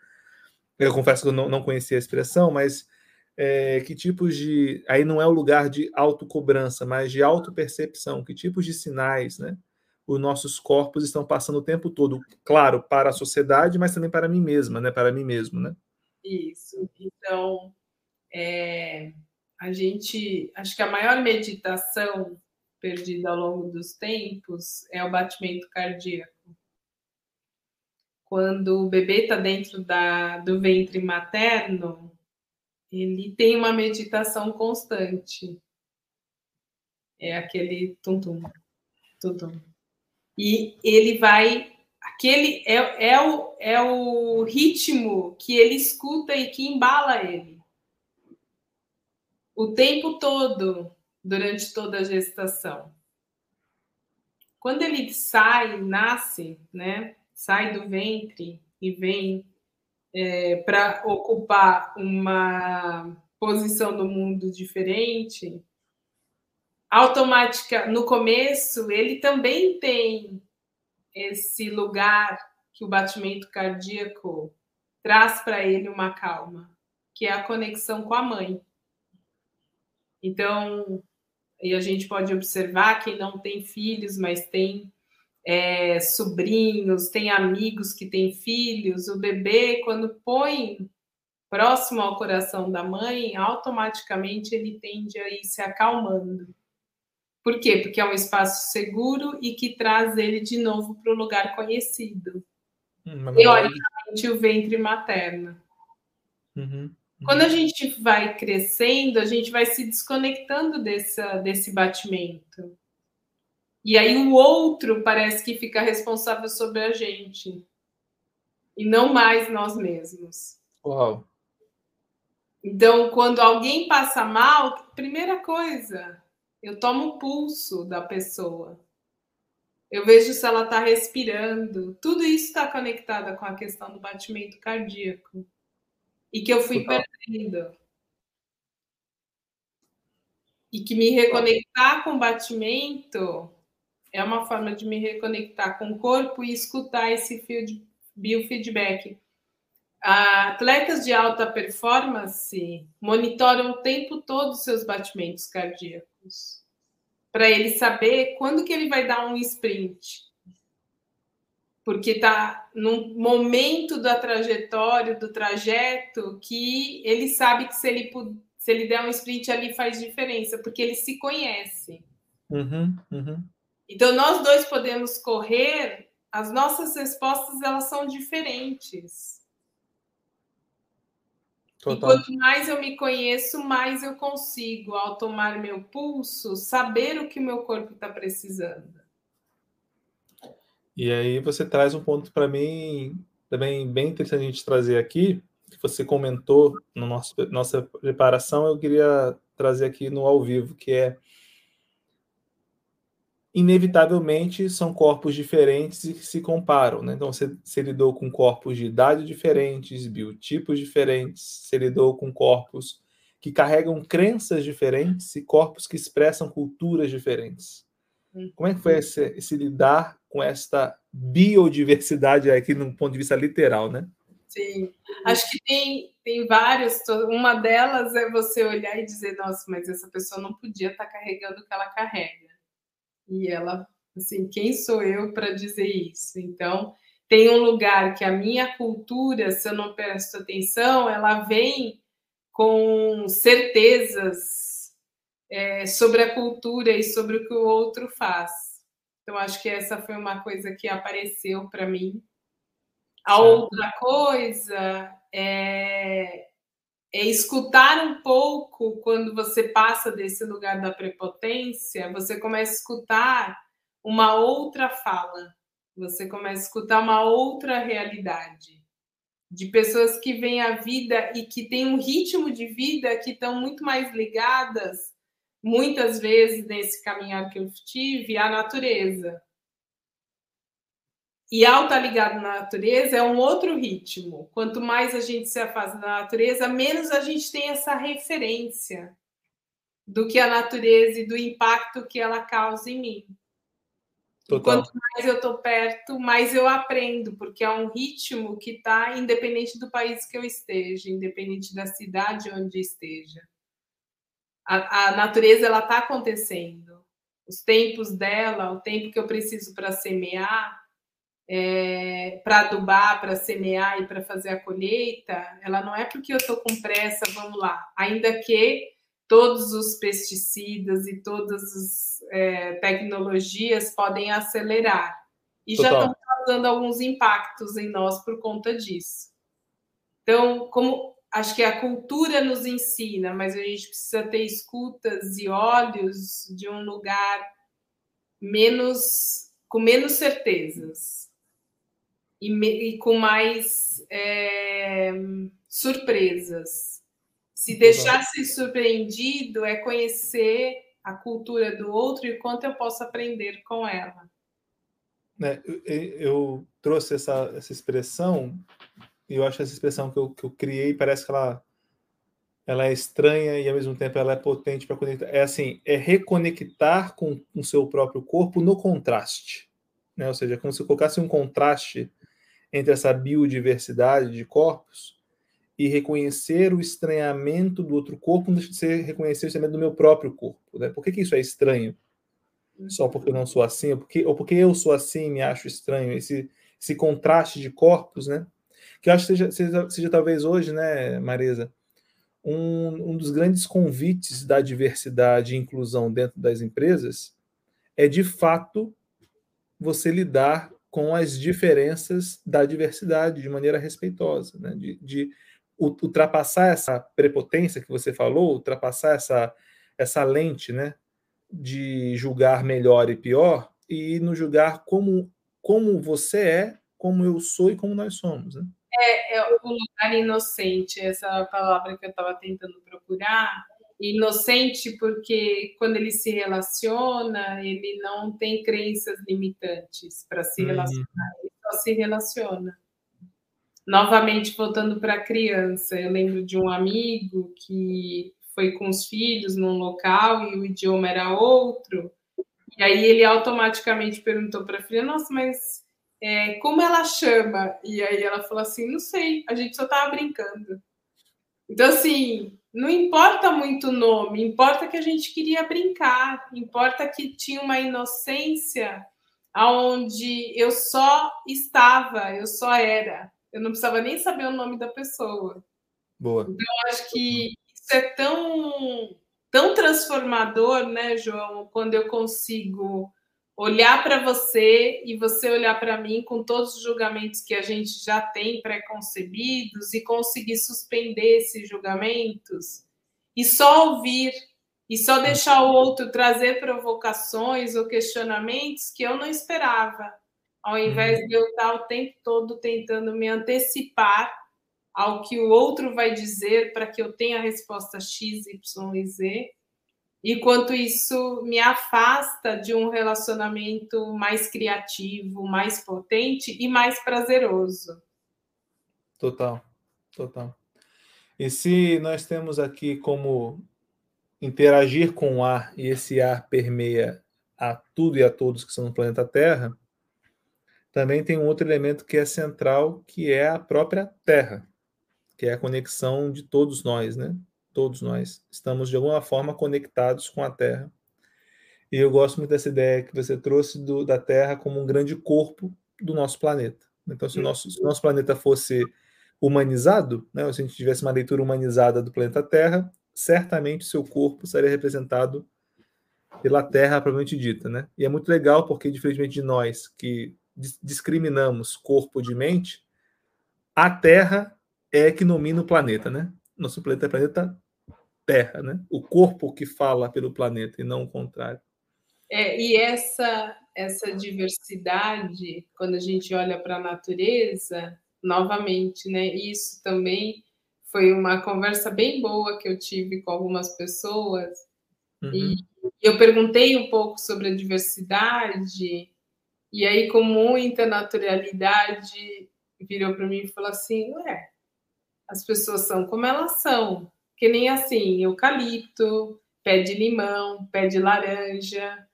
Speaker 2: Eu confesso que eu não, não conhecia a expressão, mas é, que tipos de. Aí não é o lugar de autocobrança, mas de autopercepção. Que tipos de sinais, né? Os nossos corpos estão passando o tempo todo, claro, para a sociedade, mas também para mim mesma, né? Para mim mesmo, né?
Speaker 3: Isso. Então, é, a gente, acho que a maior meditação perdida ao longo dos tempos é o batimento cardíaco. Quando o bebê está dentro da, do ventre materno, ele tem uma meditação constante. É aquele tum-tum, tum-tum. E ele vai aquele é, é, o, é o ritmo que ele escuta e que embala ele. O tempo todo, durante toda a gestação. Quando ele sai, nasce, né? Sai do ventre e vem é, para ocupar uma posição no mundo diferente, automática, no começo, ele também tem esse lugar que o batimento cardíaco traz para ele uma calma, que é a conexão com a mãe. Então, e a gente pode observar quem não tem filhos, mas tem é, sobrinhos, tem amigos que têm filhos, o bebê, quando põe próximo ao coração da mãe, automaticamente ele tende a ir se acalmando. Por quê? Porque é um espaço seguro e que traz ele de novo para o lugar conhecido. Hum, Teoricamente, o ventre materno.
Speaker 2: Uhum, uhum.
Speaker 3: Quando a gente vai crescendo, a gente vai se desconectando dessa, desse batimento. E aí o outro parece que fica responsável sobre a gente. e não mais nós mesmos.
Speaker 2: Uau.
Speaker 3: Então, quando alguém passa mal, primeira coisa, eu tomo o pulso da pessoa. Eu vejo se ela está respirando. Tudo isso está conectado com a questão do batimento cardíaco. E que eu fui Total. perdendo. E que me reconectar com o batimento é uma forma de me reconectar com o corpo e escutar esse biofeedback. Atletas de alta performance monitoram o tempo todo os seus batimentos cardíacos para ele saber quando que ele vai dar um sprint. Porque está num momento da trajetória, do trajeto, que ele sabe que se ele, se ele der um sprint ali faz diferença, porque ele se conhece.
Speaker 2: Uhum, uhum.
Speaker 3: Então, nós dois podemos correr, as nossas respostas elas são diferentes. Total. E quanto mais eu me conheço, mais eu consigo, ao tomar meu pulso, saber o que meu corpo está precisando.
Speaker 2: E aí você traz um ponto para mim também bem interessante a gente trazer aqui, que você comentou na nossa, nossa preparação, eu queria trazer aqui no ao vivo, que é inevitavelmente são corpos diferentes e que se comparam. Né? Então, você, você lidou com corpos de idade diferentes, biotipos diferentes, você lidou com corpos que carregam crenças diferentes e corpos que expressam culturas diferentes. Como é que foi uhum. esse, esse lidar com esta biodiversidade aqui no ponto de vista literal, né?
Speaker 3: Sim, acho que tem, tem várias. Uma delas é você olhar e dizer, nossa, mas essa pessoa não podia estar carregando o que ela carrega. E ela, assim, quem sou eu para dizer isso? Então, tem um lugar que a minha cultura, se eu não presto atenção, ela vem com certezas é, sobre a cultura e sobre o que o outro faz. Então, acho que essa foi uma coisa que apareceu para mim. A outra coisa é, é escutar um pouco quando você passa desse lugar da prepotência, você começa a escutar uma outra fala, você começa a escutar uma outra realidade. De pessoas que veem a vida e que têm um ritmo de vida que estão muito mais ligadas, muitas vezes nesse caminhar que eu tive, à natureza. E ao estar ligado na natureza é um outro ritmo. Quanto mais a gente se afasta da natureza, menos a gente tem essa referência do que a natureza e do impacto que ela causa em mim. Quanto mais eu estou perto, mais eu aprendo, porque é um ritmo que está independente do país que eu esteja, independente da cidade onde esteja. A, a natureza ela está acontecendo. Os tempos dela, o tempo que eu preciso para semear, é, para adubar, para semear e para fazer a colheita, ela não é porque eu estou com pressa, vamos lá. Ainda que todos os pesticidas e todas as é, tecnologias podem acelerar. E Total. já estão causando alguns impactos em nós por conta disso. Então, como acho que a cultura nos ensina, mas a gente precisa ter escutas e olhos de um lugar menos com menos certezas e, me, e com mais é, surpresas. Se deixar ser surpreendido é conhecer a cultura do outro e quanto eu posso aprender com ela.
Speaker 2: É, eu, eu, trouxe essa, essa expressão, eu acho essa expressão que eu, que eu criei, parece que ela, ela é estranha e ao mesmo tempo ela é potente para conectar. É assim, é reconectar com o seu próprio corpo no contraste. Né? Ou seja, é como se colocasse um contraste entre essa biodiversidade de corpos e reconhecer o estranhamento do outro corpo, não deixa de ser reconhecer o estranhamento do meu próprio corpo. Né? Por que, que isso é estranho? Só porque eu não sou assim, ou porque, ou porque eu sou assim me acho estranho, esse, esse contraste de corpos, né? Que eu acho que seja, seja, seja talvez hoje, né, Marisa, um, um dos grandes convites da diversidade e inclusão dentro das empresas é, de fato, você lidar com as diferenças da diversidade de maneira respeitosa, né? de, de ultrapassar essa prepotência que você falou, ultrapassar essa, essa lente né? de julgar melhor e pior e no julgar como, como você é como eu sou e como nós somos. Né?
Speaker 3: É, é o lugar inocente, essa palavra que eu estava tentando procurar. Inocente porque quando ele se relaciona, ele não tem crenças limitantes para se uhum. relacionar, ele só se relaciona. Novamente, voltando para a criança, eu lembro de um amigo que foi com os filhos num local e o idioma era outro, e aí ele automaticamente perguntou para a filha: Nossa, mas é, como ela chama? E aí ela falou assim: Não sei, a gente só estava brincando. Então, assim, não importa muito o nome, importa que a gente queria brincar, importa que tinha uma inocência aonde eu só estava, eu só era. Eu não precisava nem saber o nome da pessoa.
Speaker 2: Boa.
Speaker 3: Então, eu acho que isso é tão, tão transformador, né, João, quando eu consigo olhar para você e você olhar para mim com todos os julgamentos que a gente já tem pré-concebidos e conseguir suspender esses julgamentos e só ouvir e só deixar o outro trazer provocações ou questionamentos que eu não esperava, ao invés de eu estar o tempo todo tentando me antecipar ao que o outro vai dizer para que eu tenha a resposta X, Y e Z e quanto isso me afasta de um relacionamento mais criativo, mais potente e mais prazeroso.
Speaker 2: Total, total. E se nós temos aqui como interagir com o ar e esse ar permeia a tudo e a todos que são no planeta Terra, também tem um outro elemento que é central, que é a própria Terra, que é a conexão de todos nós, né? Todos nós estamos de alguma forma conectados com a Terra. E eu gosto muito dessa ideia que você trouxe do, da Terra como um grande corpo do nosso planeta. Então, se o nosso, se o nosso planeta fosse humanizado, né, se a gente tivesse uma leitura humanizada do planeta Terra, certamente seu corpo seria representado pela Terra propriamente dita, né? E é muito legal porque diferentemente de nós que discriminamos corpo de mente, a Terra é que domina o planeta, né? Nosso planeta é planeta Terra, né? O corpo que fala pelo planeta e não o contrário.
Speaker 3: É, e essa essa diversidade, quando a gente olha para a natureza, novamente, né? Isso também foi uma conversa bem boa que eu tive com algumas pessoas uhum. e eu perguntei um pouco sobre a diversidade e aí com muita naturalidade virou para mim e falou assim, ué, as pessoas são como elas são, que nem assim, eucalipto, pé de limão, pé de laranja,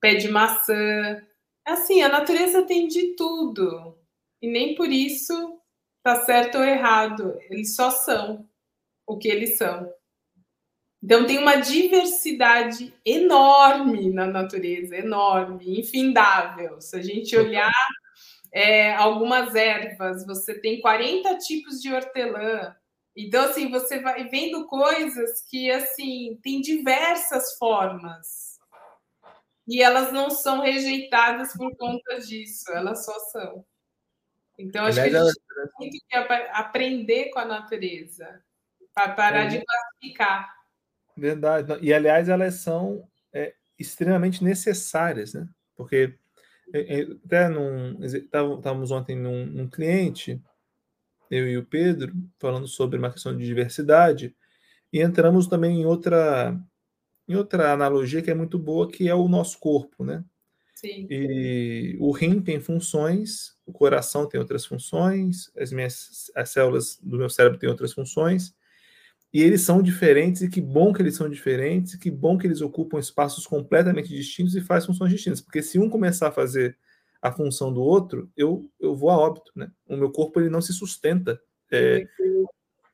Speaker 3: pé de maçã. Assim, a natureza tem de tudo. E nem por isso tá certo ou errado. Eles só são o que eles são. Então tem uma diversidade enorme na natureza, enorme, infindável. Se a gente olhar é, algumas ervas, você tem 40 tipos de hortelã, então, assim, você vai vendo coisas que, assim, tem diversas formas. E elas não são rejeitadas por conta disso, elas só são. Então, acho que a gente tem que aprender com a natureza, para parar é. de classificar.
Speaker 2: Verdade. E, aliás, elas são é, extremamente necessárias, né? Porque é, é, até num, estávamos ontem num, num cliente eu e o Pedro, falando sobre uma questão de diversidade, e entramos também em outra, em outra analogia que é muito boa, que é o nosso corpo, né?
Speaker 3: Sim.
Speaker 2: E o rim tem funções, o coração tem outras funções, as minhas as células do meu cérebro têm outras funções, e eles são diferentes, e que bom que eles são diferentes, e que bom que eles ocupam espaços completamente distintos e fazem funções distintas, porque se um começar a fazer a função do outro, eu, eu vou a óbito, né? O meu corpo ele não se sustenta, é,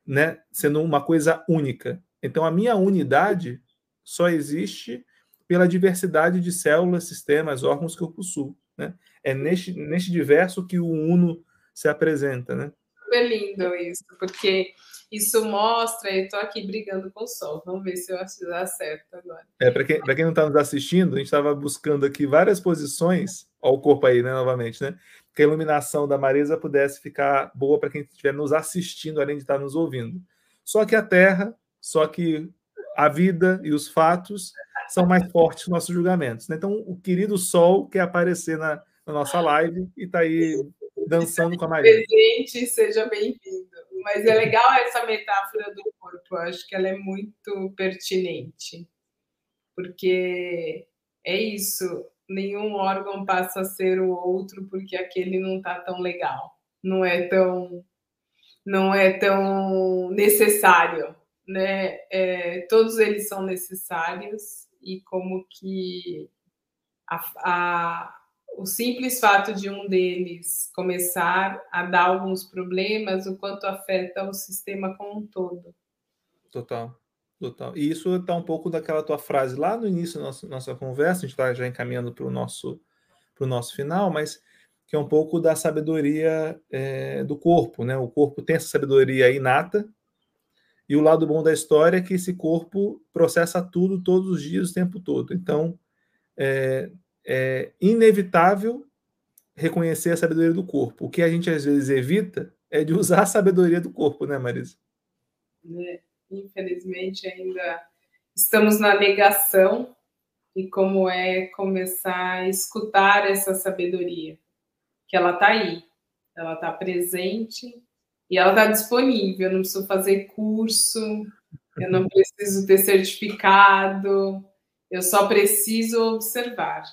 Speaker 2: né? Sendo uma coisa única. Então a minha unidade só existe pela diversidade de células, sistemas, órgãos que eu possuo, né? É neste, neste diverso que o uno se apresenta, né?
Speaker 3: Super lindo isso, porque isso mostra, eu estou aqui brigando com o sol, vamos ver se eu acerto agora.
Speaker 2: É, para quem, quem não está nos assistindo, a gente estava buscando aqui várias posições, ó, o corpo aí, né, novamente, né? Que a iluminação da Marisa pudesse ficar boa para quem estiver nos assistindo, além de estar nos ouvindo. Só que a Terra, só que a vida e os fatos são mais fortes que nossos julgamentos. Né? Então, o querido Sol quer aparecer na, na nossa live e está aí dançando com a Maria.
Speaker 3: Presente, seja bem-vindo. Mas é legal essa metáfora do corpo, eu acho que ela é muito pertinente, porque é isso, nenhum órgão passa a ser o outro porque aquele não está tão legal, não é tão, não é tão necessário, né? É, todos eles são necessários e como que a, a, o simples fato de um deles começar a dar alguns problemas, o quanto afeta o sistema como um todo.
Speaker 2: Total, total. E isso está um pouco daquela tua frase lá no início da nossa, nossa conversa, a gente está já encaminhando para o nosso, nosso final, mas que é um pouco da sabedoria é, do corpo, né? O corpo tem essa sabedoria inata, e o lado bom da história é que esse corpo processa tudo todos os dias, o tempo todo. Então, é, é inevitável reconhecer a sabedoria do corpo. O que a gente às vezes evita é de usar a sabedoria do corpo, né, Marisa?
Speaker 3: É, infelizmente, ainda estamos na negação e como é começar a escutar essa sabedoria, que ela está aí, ela está presente e ela está disponível. Eu não preciso fazer curso, eu não preciso ter certificado, eu só preciso observar.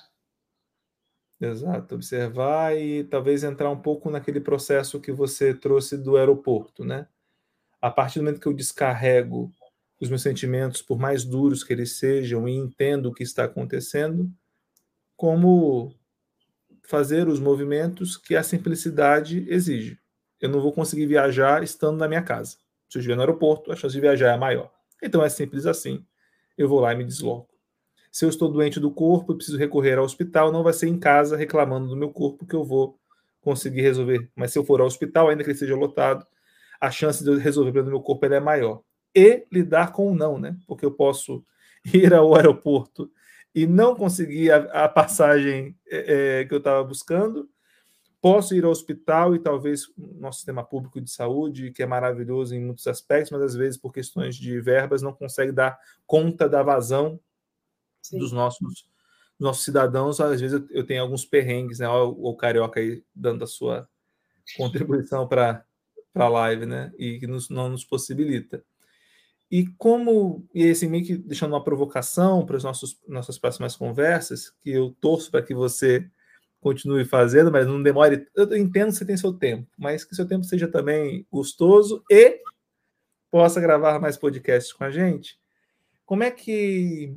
Speaker 2: Exato, observar e talvez entrar um pouco naquele processo que você trouxe do aeroporto, né? A partir do momento que eu descarrego os meus sentimentos, por mais duros que eles sejam, e entendo o que está acontecendo, como fazer os movimentos que a simplicidade exige. Eu não vou conseguir viajar estando na minha casa. Se eu estiver no aeroporto, a chance de viajar é maior. Então é simples assim. Eu vou lá e me desloco. Se eu estou doente do corpo e preciso recorrer ao hospital, não vai ser em casa reclamando do meu corpo que eu vou conseguir resolver. Mas se eu for ao hospital, ainda que ele seja lotado, a chance de eu resolver o problema do meu corpo é maior. E lidar com o não, né? Porque eu posso ir ao aeroporto e não conseguir a, a passagem é, é, que eu estava buscando. Posso ir ao hospital e talvez nosso sistema público de saúde, que é maravilhoso em muitos aspectos, mas às vezes por questões de verbas não consegue dar conta da vazão Sim. dos nossos nossos cidadãos, às vezes eu, tenho alguns perrengues, né? O, Carioca aí dando a sua contribuição para a live, né? E que nos, não nos possibilita. E como, e assim, meio que deixando uma provocação para as nossas próximas conversas, que eu torço para que você continue fazendo, mas não demore. Eu entendo que você tem seu tempo, mas que seu tempo seja também gostoso e possa gravar mais podcasts com a gente. Como é que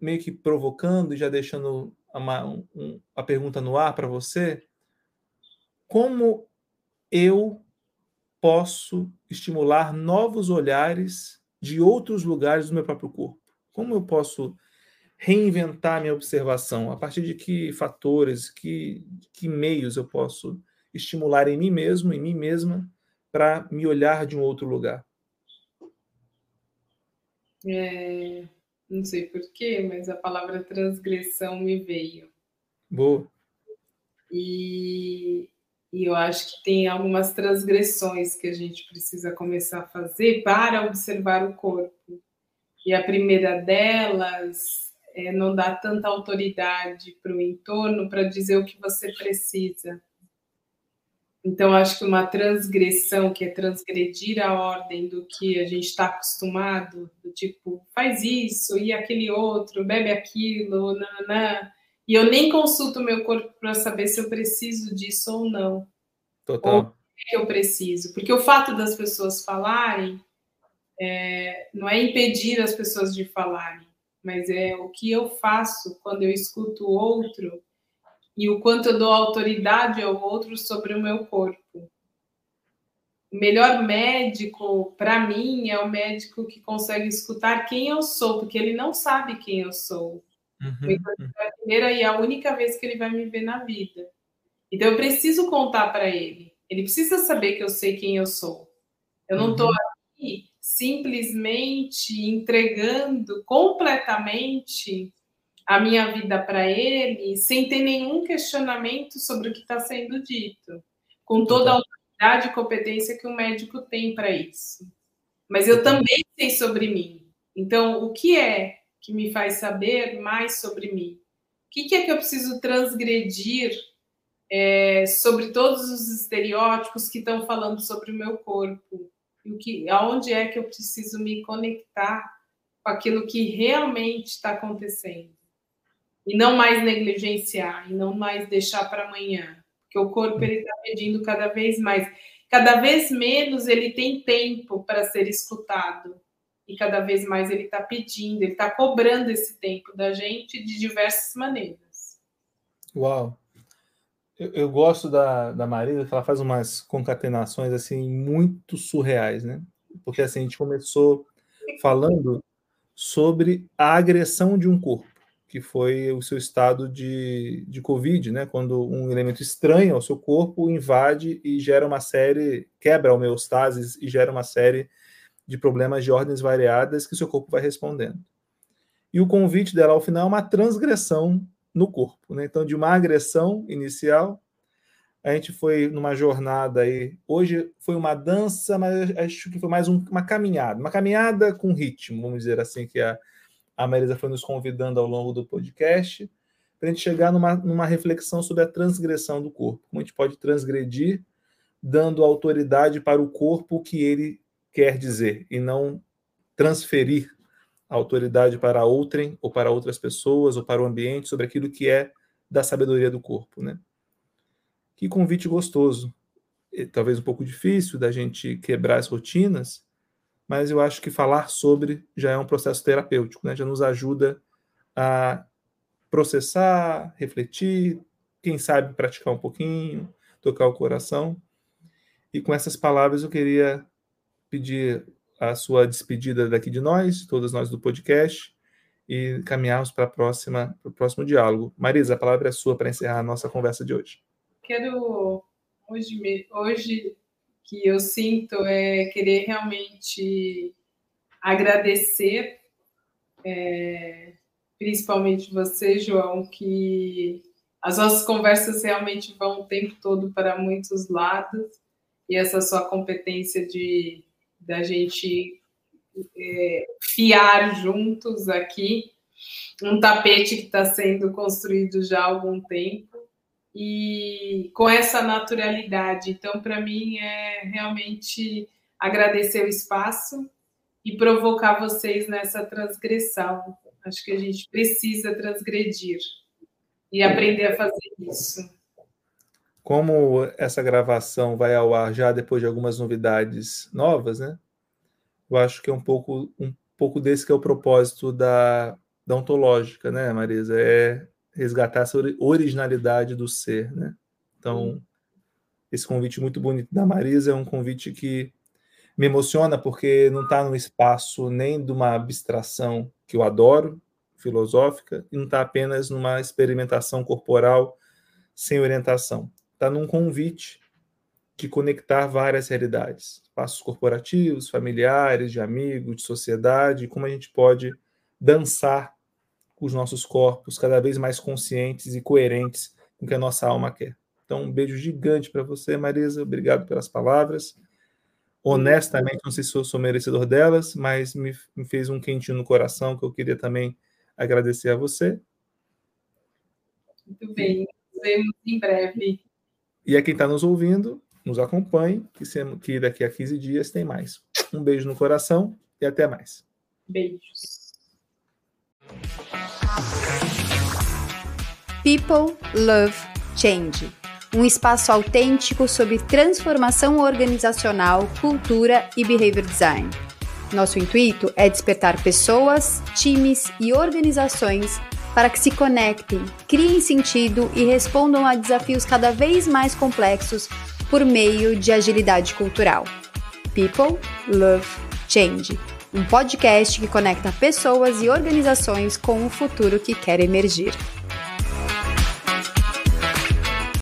Speaker 2: meio que provocando e já deixando uma, um, a pergunta no ar para você, como eu posso estimular novos olhares de outros lugares do meu próprio corpo? Como eu posso reinventar minha observação? A partir de que fatores, que, que meios eu posso estimular em mim mesmo, em mim mesma, para me olhar de um outro lugar?
Speaker 3: É, não sei porquê, mas a palavra transgressão me veio.
Speaker 2: Boa.
Speaker 3: E, e eu acho que tem algumas transgressões que a gente precisa começar a fazer para observar o corpo. E a primeira delas é não dar tanta autoridade para o entorno para dizer o que você precisa. Então, acho que uma transgressão, que é transgredir a ordem do que a gente está acostumado, do tipo, faz isso e aquele outro, bebe aquilo, nananã, e eu nem consulto o meu corpo para saber se eu preciso disso ou não.
Speaker 2: Total. Ou
Speaker 3: que eu preciso. Porque o fato das pessoas falarem é, não é impedir as pessoas de falarem, mas é o que eu faço quando eu escuto o outro e o quanto eu dou autoridade ao outro sobre o meu corpo. O melhor médico, para mim, é o médico que consegue escutar quem eu sou, porque ele não sabe quem eu sou. Uhum. É a primeira e a única vez que ele vai me ver na vida. Então eu preciso contar para ele. Ele precisa saber que eu sei quem eu sou. Eu não estou uhum. aqui simplesmente entregando completamente a minha vida para ele sem ter nenhum questionamento sobre o que está sendo dito, com toda a autoridade e competência que o médico tem para isso. Mas eu também sei sobre mim. Então, o que é que me faz saber mais sobre mim? O que, é que eu preciso transgredir é, sobre todos os estereótipos que estão falando sobre o meu corpo e o que, aonde é que eu preciso me conectar com aquilo que realmente está acontecendo e não mais negligenciar e não mais deixar para amanhã, porque o corpo ele está pedindo cada vez mais, cada vez menos ele tem tempo para ser escutado e cada vez mais ele está pedindo, ele está cobrando esse tempo da gente de diversas maneiras.
Speaker 2: Uau! Eu, eu gosto da, da Marisa, ela faz umas concatenações assim muito surreais, né? Porque assim, a gente começou falando sobre a agressão de um corpo, que foi o seu estado de, de Covid, né? Quando um elemento estranho ao seu corpo invade e gera uma série, quebra a homeostase e gera uma série de problemas de ordens variadas que seu corpo vai respondendo. E o convite dela ao final é uma transgressão no corpo, né? Então, de uma agressão inicial, a gente foi numa jornada aí. Hoje foi uma dança, mas acho que foi mais um, uma caminhada, uma caminhada com ritmo, vamos dizer assim, que a, a Marisa foi nos convidando ao longo do podcast, para a gente chegar numa, numa reflexão sobre a transgressão do corpo. Como a gente pode transgredir, dando autoridade para o corpo que ele quer dizer e não transferir a autoridade para outrem ou para outras pessoas ou para o ambiente sobre aquilo que é da sabedoria do corpo, né? Que convite gostoso. Talvez um pouco difícil da gente quebrar as rotinas, mas eu acho que falar sobre já é um processo terapêutico, né? Já nos ajuda a processar, refletir, quem sabe praticar um pouquinho, tocar o coração. E com essas palavras eu queria pedir a sua despedida daqui de nós, todas nós do podcast, e caminharmos para a próxima, para o próximo diálogo. Marisa, a palavra é sua para encerrar a nossa conversa de hoje.
Speaker 3: Quero hoje, hoje que eu sinto é querer realmente agradecer, é, principalmente você, João, que as nossas conversas realmente vão o tempo todo para muitos lados e essa sua competência de da gente é, fiar juntos aqui. Um tapete que está sendo construído já há algum tempo e com essa naturalidade. Então, para mim, é realmente agradecer o espaço e provocar vocês nessa transgressão. Acho que a gente precisa transgredir e aprender a fazer isso.
Speaker 2: Como essa gravação vai ao ar já depois de algumas novidades novas, né? Eu acho que é um pouco, um pouco desse que é o propósito da, da ontológica, né, Marisa? É resgatar essa originalidade do ser, né? Então, esse convite muito bonito da Marisa é um convite que me emociona porque não está no espaço nem de uma abstração que eu adoro, filosófica, e não está apenas numa experimentação corporal sem orientação está num convite de conectar várias realidades, espaços corporativos, familiares, de amigos, de sociedade, como a gente pode dançar os nossos corpos cada vez mais conscientes e coerentes com o que a nossa alma quer. Então, um beijo gigante para você, Marisa. Obrigado pelas palavras. Honestamente, não sei se eu sou merecedor delas, mas me, me fez um quentinho no coração que eu queria também agradecer a você.
Speaker 3: Muito bem. Nos vemos em breve.
Speaker 2: E a quem está nos ouvindo, nos acompanhe, que, que daqui a 15 dias tem mais. Um beijo no coração e até mais.
Speaker 3: Beijos.
Speaker 1: People Love Change um espaço autêntico sobre transformação organizacional, cultura e behavior design. Nosso intuito é despertar pessoas, times e organizações para que se conectem, criem sentido e respondam a desafios cada vez mais complexos por meio de agilidade cultural. People Love Change um podcast que conecta pessoas e organizações com o futuro que quer emergir.